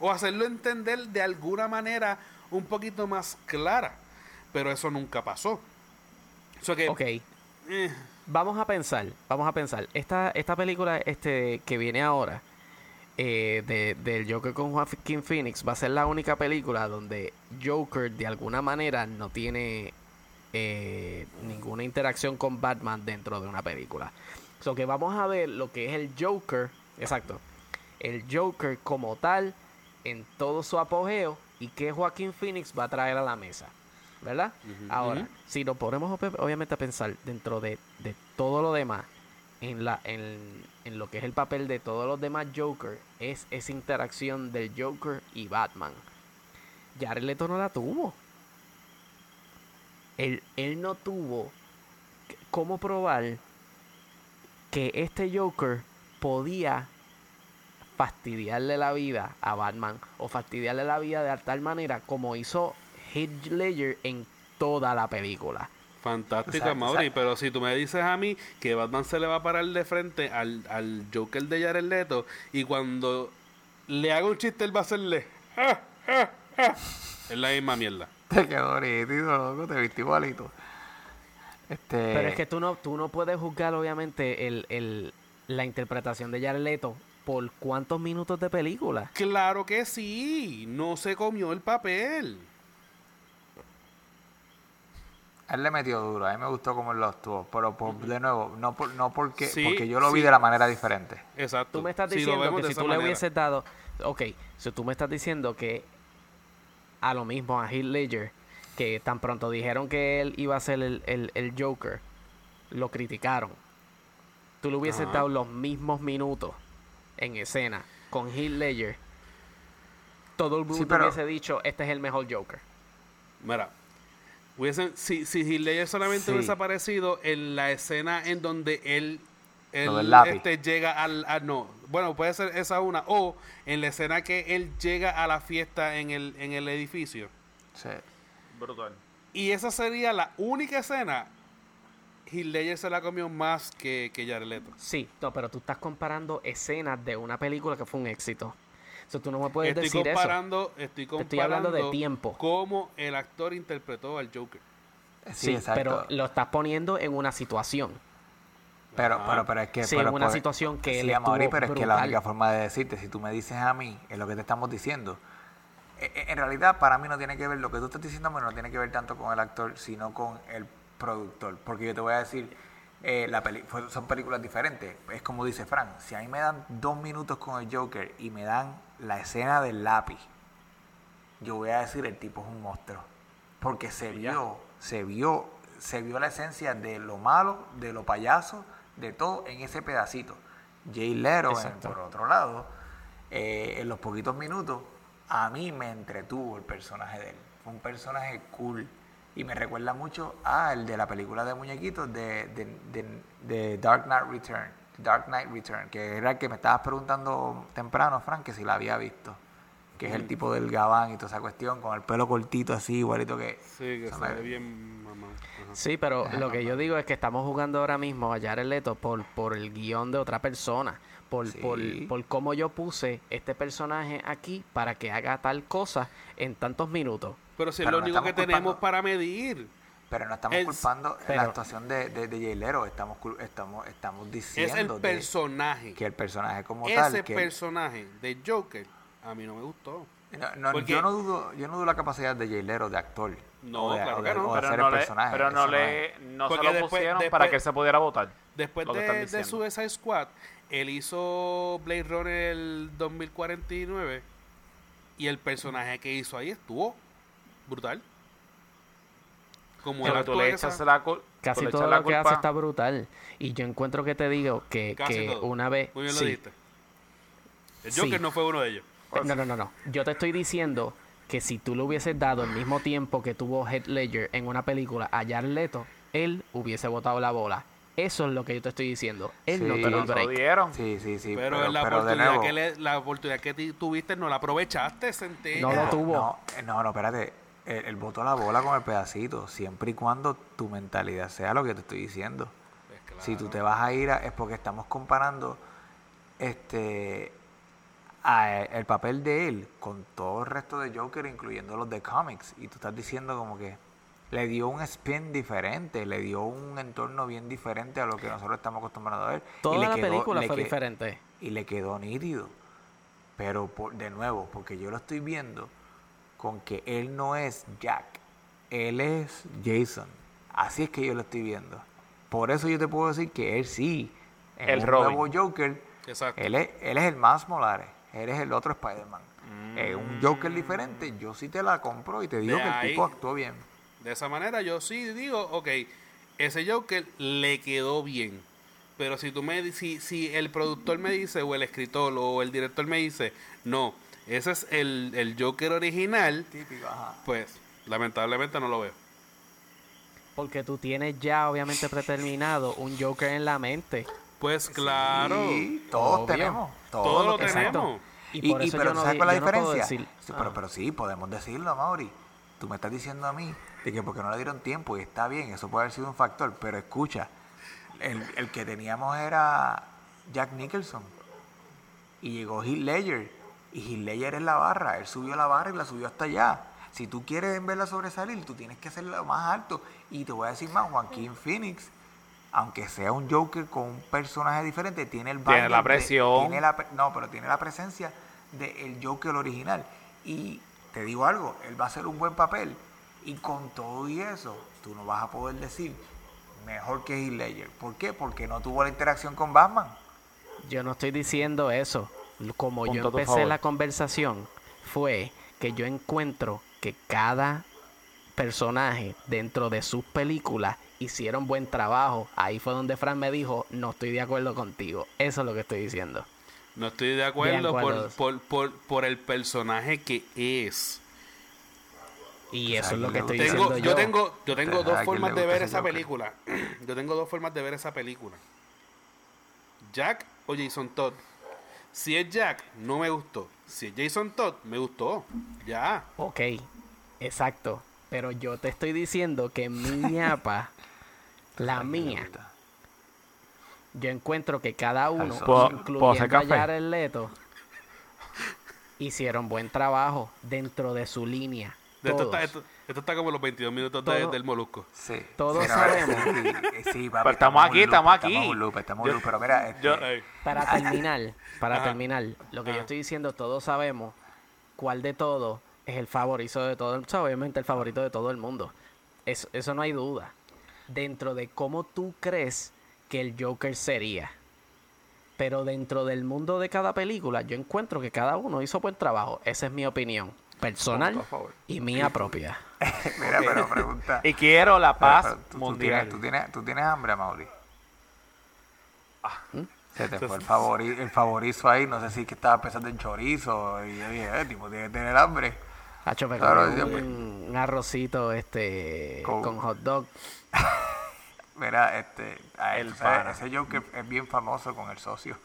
O hacerlo entender de alguna manera un poquito más clara. Pero eso nunca pasó. So que, ok. Eh. Vamos a pensar, vamos a pensar. Esta, esta película este, que viene ahora, eh, de, del Joker con Joaquin Phoenix, va a ser la única película donde Joker de alguna manera no tiene eh, ninguna interacción con Batman dentro de una película. So que vamos a ver lo que es el Joker, exacto, el Joker como tal en todo su apogeo y qué Joaquín Phoenix va a traer a la mesa. ¿Verdad? Ahora, si nos ponemos obviamente a pensar dentro de, de todo lo demás, en, la, en, en, lo que es el papel de todos los demás Joker, es esa interacción del Joker y Batman. Jared Leto no la tuvo. Él, él no tuvo cómo probar que este Joker podía fastidiarle la vida a Batman o fastidiarle la vida de tal manera como hizo Heath Ledger en toda la película. Fantástica, Mauri, pero si tú me dices a mí que Batman se le va a parar de frente al, al Joker de Jared Leto y cuando le haga un chiste él va a hacerle es la misma mierda. Te quedó loco, te viste igualito. Este... Pero es que tú no, tú no puedes juzgar obviamente el, el, la interpretación de Jared Leto por cuántos minutos de película. Claro que sí, no se comió el papel. Él le metió duro, a mí me gustó cómo él lo actuó, pero de nuevo, no, por, no porque, porque yo lo vi de la manera diferente. Exacto. Tú me estás diciendo que si tú le hubieses dado, ok, si tú me estás diciendo que a lo mismo a Heath Ledger, que tan pronto dijeron que él iba a ser el, el, Joker, lo criticaron. Tú le hubieses dado los mismos minutos en escena con Heath Ledger, todo el mundo hubiese dicho, este es el mejor Joker. Mira, si, si Heath Ledger solamente hubiese aparecido en la escena en donde él, este, llega al, No, bueno, puede ser esa una. O en la escena que él llega a la fiesta en el, en el edificio. Sí. Brutal. Y esa sería la única escena Heath Ledger se la comió más que, que Jared Leto. Sí, no, pero tú estás comparando escenas de una película que fue un éxito. O tú no me puedes estoy decir comparando, Estoy comparando estoy hablando de tiempo. cómo el actor interpretó al Joker. Sí, pero lo estás poniendo en una situación. Pero, pero, pero es que... Sí, en una situación que sí, él pero es que la única forma de decirte, si tú me dices a mí, es lo que te estamos diciendo. E, e, en realidad, para mí no tiene que ver, lo que tú estás diciendo, no tiene que ver tanto con el actor, sino con el productor. Porque yo te voy a decir, eh, la peli son películas diferentes. Es como dice Frank, si a mí me dan dos minutos con el Joker y me dan la escena del lápiz, yo voy a decir el tipo es un monstruo. Porque se vio, se vio, se vio la esencia de lo malo, de lo payaso, de todo en ese pedacito. Jay Lero, por otro lado, eh, en los poquitos minutos, a mí me entretuvo el personaje de él. Fue un personaje cool y me recuerda mucho a el de la película de muñequitos de, de, Dark Knight Return. Dark Knight Return, que era el que me estabas preguntando temprano, Frank, que si la había visto. Que es el mm. tipo del gabán y toda esa cuestión, con el pelo cortito así, igualito que... Sí, que se ve bien mamá. Sí, pero lo que yo digo es que estamos jugando ahora mismo a Jared Leto por, por el guion de otra persona. Por, por, por cómo yo puse este personaje aquí para que haga tal cosa en tantos minutos. Pero si es lo único que tenemos para medir. Pero no estamos culpando la actuación de, de, de Jailero, estamos, estamos, estamos diciendo. Es el personaje. que el personaje como tal. Ese personaje de Joker a mí no me gustó. yo no dudo yo no dudo la capacidad de Jailero de actor. No, claro que no. pero, no le, pero no, le, no se lo pusieron para que él se pudiera votar. Después de, de Suicide Squad, él hizo Blade Runner el 2049 y el personaje que hizo ahí estuvo brutal. Como Pero tú le echas la Casi todo lo que hace está brutal. Y yo encuentro que te digo que, que una vez. Muy bien lo dijiste. El Joker no fue uno de ellos. No, no, no, no. Yo te estoy diciendo que si tú le hubieses dado el mismo tiempo que tuvo Heath Ledger en una película a Jared Leto, él hubiese botado la bola. Eso es lo que yo te estoy diciendo. Él no te lo dieron. Sí, sí, sí. Pero, la, oportunidad que la oportunidad que tuviste no la aprovechaste, senté. No lo tuvo. No, no, no espérate el, voto a la bola con el pedacito, siempre y cuando tu mentalidad sea lo que te estoy diciendo. Pues si tú te vas a ir es porque estamos comparando este el papel de él con todo el resto de Joker, incluyendo los de cómics, y tú estás diciendo como que le dio un spin diferente, le dio un entorno bien diferente a lo que nosotros estamos acostumbrados a ver. Toda y la película fue diferente. Y le quedó nítido. Pero de nuevo, porque yo lo estoy viendo con que él no es Jack, él es Jason. Así es que yo lo estoy viendo. Por eso yo te puedo decir que él sí el nuevo Joker, Él, es, él es el más Morales, él es el otro Spider-Man. Es un Joker diferente, yo sí te la compro y te digo que el tipo actuó bien. De esa manera yo sí digo, ok, ese Joker le quedó bien. Pero si tú me si, si el productor me dice, o el escritor, o el director me dice, no, ese es el, el Joker original, pues lamentablemente no lo veo. Porque tú tienes ya obviamente predeterminado un Joker en la mente. Pues claro. todos tenemos. Todos, lo tenemos. Y, por eso pero ¿sabes cuál es la diferencia? Sí, pero, pero sí, podemos decirlo, Mauri. Tú me estás diciendo a mí de que porque no le dieron tiempo y está bien, eso puede haber sido un factor, pero escucha, el, el que teníamos era Jack Nicholson y llegó Heath Ledger y Heath Ledger es la barra, él subió la barra y la subió hasta allá. Si tú quieres verla sobresalir, tú tienes que hacerlo más alto. Y te voy a decir más, Joaquín Phoenix, aunque sea un Joker con un personaje diferente, tiene el Tiene la presión. no, pero tiene la presencia del Joker original. Y te digo algo, él va a hacer un buen papel. Y con todo y eso, tú no vas a poder decir mejor que Heath Ledger. ¿Por qué? Porque no tuvo la interacción con Batman. Yo no estoy diciendo eso. Como yo empecé la conversación, fue que yo encuentro que cada personaje dentro de sus películas hicieron buen trabajo. Ahí fue donde Fran me dijo, no estoy de acuerdo contigo. Eso es lo que estoy diciendo. No estoy de acuerdo, por, por, por, el personaje que es. Y eso es lo que estoy diciendo yo. Yo tengo, yo tengo dos formas de ver esa película. Yo tengo dos formas de ver esa película. Jack o Jason Todd. Si es Jack, no me gustó. Si es Jason Todd, me gustó. Ya. Ok, exacto. Pero yo te estoy diciendo que mi ñapa, la mía, yo encuentro que cada uno, incluyendo a el Leto, hicieron buen trabajo dentro de su línea. Esto está, como los 22 minutos del Molusco. Sí. Todos sabemos. Sí, pero estamos aquí, estamos aquí. Estamos en pero mira, este, para terminar, para terminar, lo que yo estoy diciendo, todos sabemos cuál de todos es el favorito de todo el mundo. Obviamente el favorito de todo el mundo. Eso, eso no hay duda. Dentro de cómo tú crees que el Joker sería. Pero dentro del mundo de cada película, yo encuentro que cada uno hizo buen trabajo. Esa es mi opinión personal y mía propia. Mira, pero pregunta. y quiero la paz mundial. Tú tienes, tú, tienes, hambre, Mauri. Ah. Se te fue el, favori, el favorizo ahí. No sé si que estaba pensando en chorizo. Y yo dije, eh, tipo, tiene que tener hambre. un, arrocito este con, hot dog. Mira, este, el ese Joker es bien famoso con el socio.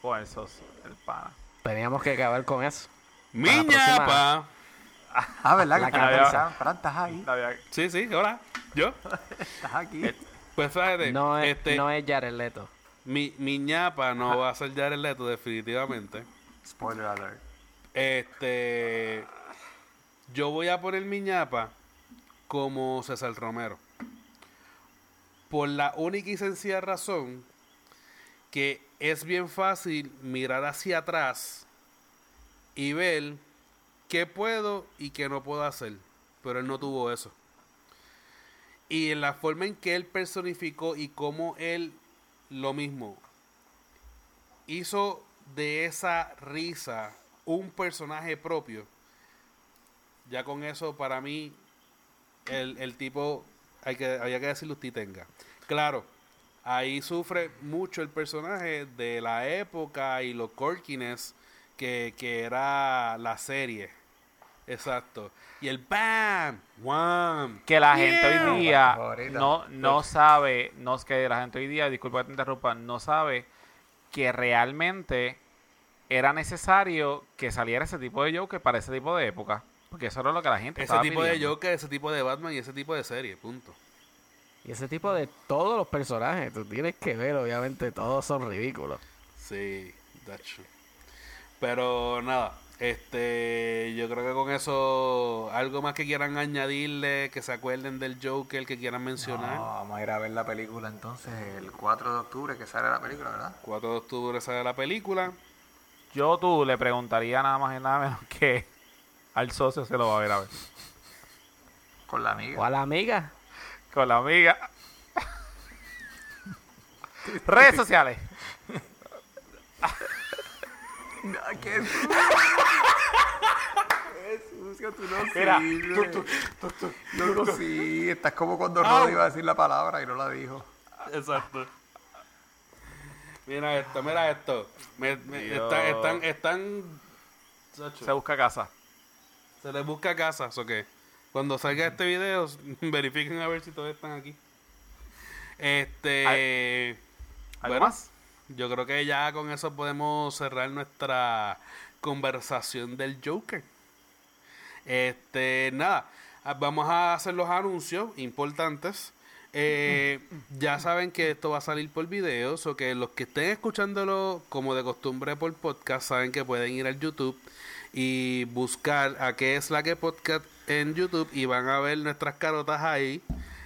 Con el socio, el pana. Teníamos que acabar con eso. Miñapa. Ah, ¿verdad? que la Fran, estás ahí. Sí, sí, hola. ¿Yo? estás aquí. Pues fíjate. No es, este, no es Jared Leto. Mi, mi ñapa no va a ser Jared Leto, definitivamente. Spoiler alert. Este. Yo voy a poner mi ñapa como César Romero. Por la única y sencilla razón que es bien fácil mirar hacia atrás y ver qué puedo y qué no puedo hacer. Pero él no tuvo eso. Y en la forma en que él personificó y cómo él lo mismo hizo de esa risa un personaje propio. Ya con eso para mí el, el tipo hay que, había que decirlo usted tenga. Claro, ahí sufre mucho el personaje de la época y los corkines que, que era la serie. Exacto. Y el ¡Bam! ¡Wam! Que la gente hoy día no, no sabe, no es que la gente hoy día, disculpa que te interrumpa, no sabe que realmente era necesario que saliera ese tipo de Joker para ese tipo de época. Porque eso era lo que la gente Ese tipo de Joker, ese tipo de Batman y ese tipo de serie, punto. Y ese tipo de todos los personajes, tú tienes que ver, obviamente, todos son ridículos. Sí, that's pero nada, este, yo creo que con eso, algo más que quieran añadirle, que se acuerden del Joker, que quieran mencionar. vamos a ir a ver la película entonces el 4 de octubre que sale la película, ¿verdad? 4 de octubre sale la película. Yo tú le preguntaría nada más y nada menos que al socio se lo va a ver a ver. Con la amiga. ¿O a la amiga? Con la amiga. Redes sociales. no, qué sucio. tú no Mira, tú, tú, tú, no, sí, estás como cuando Rod iba a decir la palabra y no la dijo. Exacto. Mira esto, mira esto. están, están, Se busca casa. Se les busca casa, ¿o qué? Cuando salga este video, verifiquen a ver si todos están aquí. Este. ¿Algo más? Yo creo que ya con eso podemos cerrar nuestra conversación del Joker. Este, nada, vamos a hacer los anuncios importantes. Eh, ya saben que esto va a salir por videos o que los que estén escuchándolo como de costumbre por podcast saben que pueden ir al YouTube y buscar a qué es la que podcast en YouTube y van a ver nuestras carotas ahí.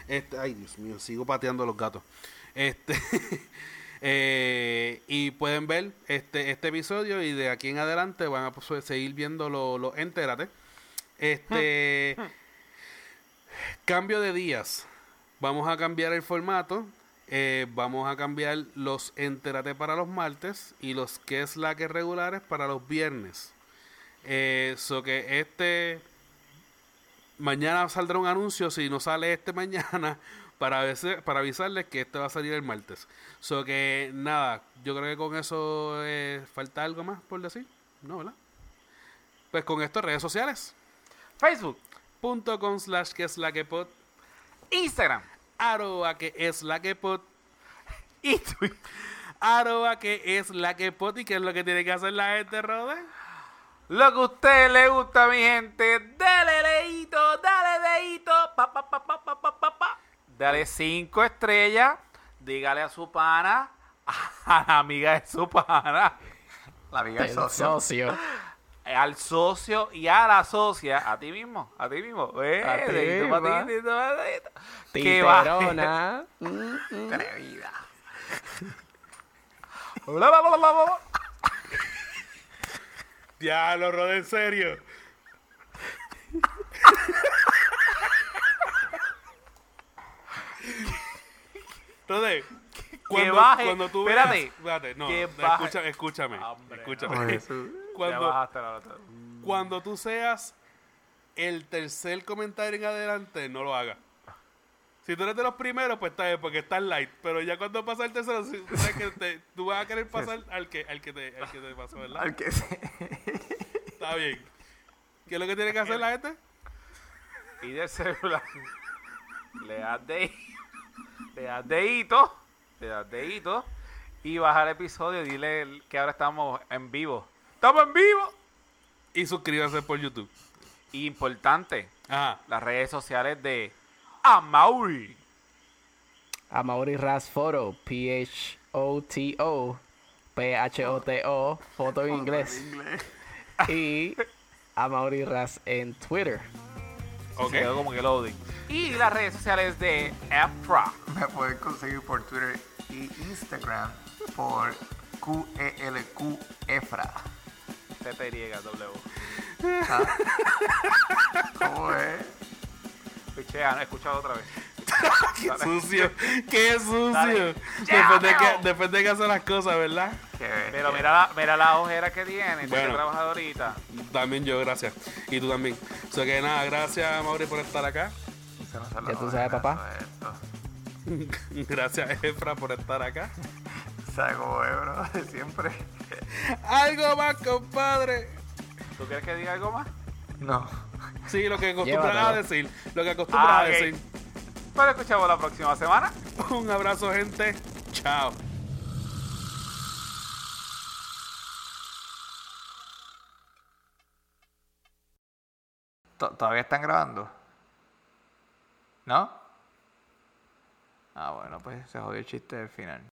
Este, ay, Dios mío, sigo pateando los gatos. Este Eh, y pueden ver este, este episodio y de aquí en adelante van a pues, seguir viendo los lo entérate. Este cambio de días. Vamos a cambiar el formato. Eh, vamos a cambiar los entérate para los martes y los que es la que regulares para los viernes. Eso eh, que este mañana saldrá un anuncio. Si no sale este mañana, para, para avisarles que este va a salir el martes. So que nada, yo creo que con eso eh, falta algo más por decir. No, ¿verdad? Pues con esto, redes sociales. Facebook.com slash que es la que pod. Instagram. Arroba que es la que pod. Y Twitter. Arroba que es la que pod. ¿Y qué es lo que tiene que hacer la gente, Rode? Lo que a usted le gusta, mi gente. Dale dedito, dale dedito. Pa, pa, pa, pa, pa, pa, pa. Dale cinco estrellas. Dígale a su pana, a la amiga de su pana, la amiga del socio. Al socio y a la socia, a ti mismo, a ti mismo. Eh, a ti, ¿Qué va? Atrevida. Diablo, Rod, en serio. Entonces, cuando, cuando tú espérate, veas, no, escúchame, escúchame, escúchame. cuando, cuando tú seas el tercer comentario en adelante, no lo hagas. Si tú eres de los primeros, pues está bien, porque está light. Pero ya cuando pasa el tercero, que tú vas a querer pasar al que, al que, te, al que te pasó, ¿verdad? Al que Está bien. ¿Qué es lo que tiene que hacer la gente? Pide el celular. Le das de le das dedito, le das dedito y bajar el episodio. Dile que ahora estamos en vivo. ¡Estamos en vivo! Y suscríbase por YouTube. Importante, las redes sociales de Amauri. Amauri Ras Photo, P-H-O-T-O, P-H-O-T-O, foto en inglés. y Amauri Ras en Twitter. Ok. como que loading. Y las redes sociales de EFRA. Me pueden conseguir por Twitter y Instagram por QELQ EFRA. T-Y-W. Ah. ¿Cómo es? Pichea, no he escuchado otra vez. qué sucio, qué sucio. Después de, que, después de que hace las cosas, ¿verdad? Pero mira la, mira la ojera que tiene, bueno, trabajadorita. También yo, gracias. Y tú también. O sea que nada, gracias Mauri por estar acá. Ya tú sabes, papá. gracias Efra por estar acá. ¿Sabes cómo es, bro? Siempre. algo más, compadre. ¿Tú quieres que diga algo más? No. Sí, lo que acostumbras a decir. Lo que acostumbras a ah, decir. Pues escuchamos la próxima semana. Un abrazo, gente. Chao. ¿Todavía están grabando? ¿No? Ah, bueno, pues se jodió el chiste del final.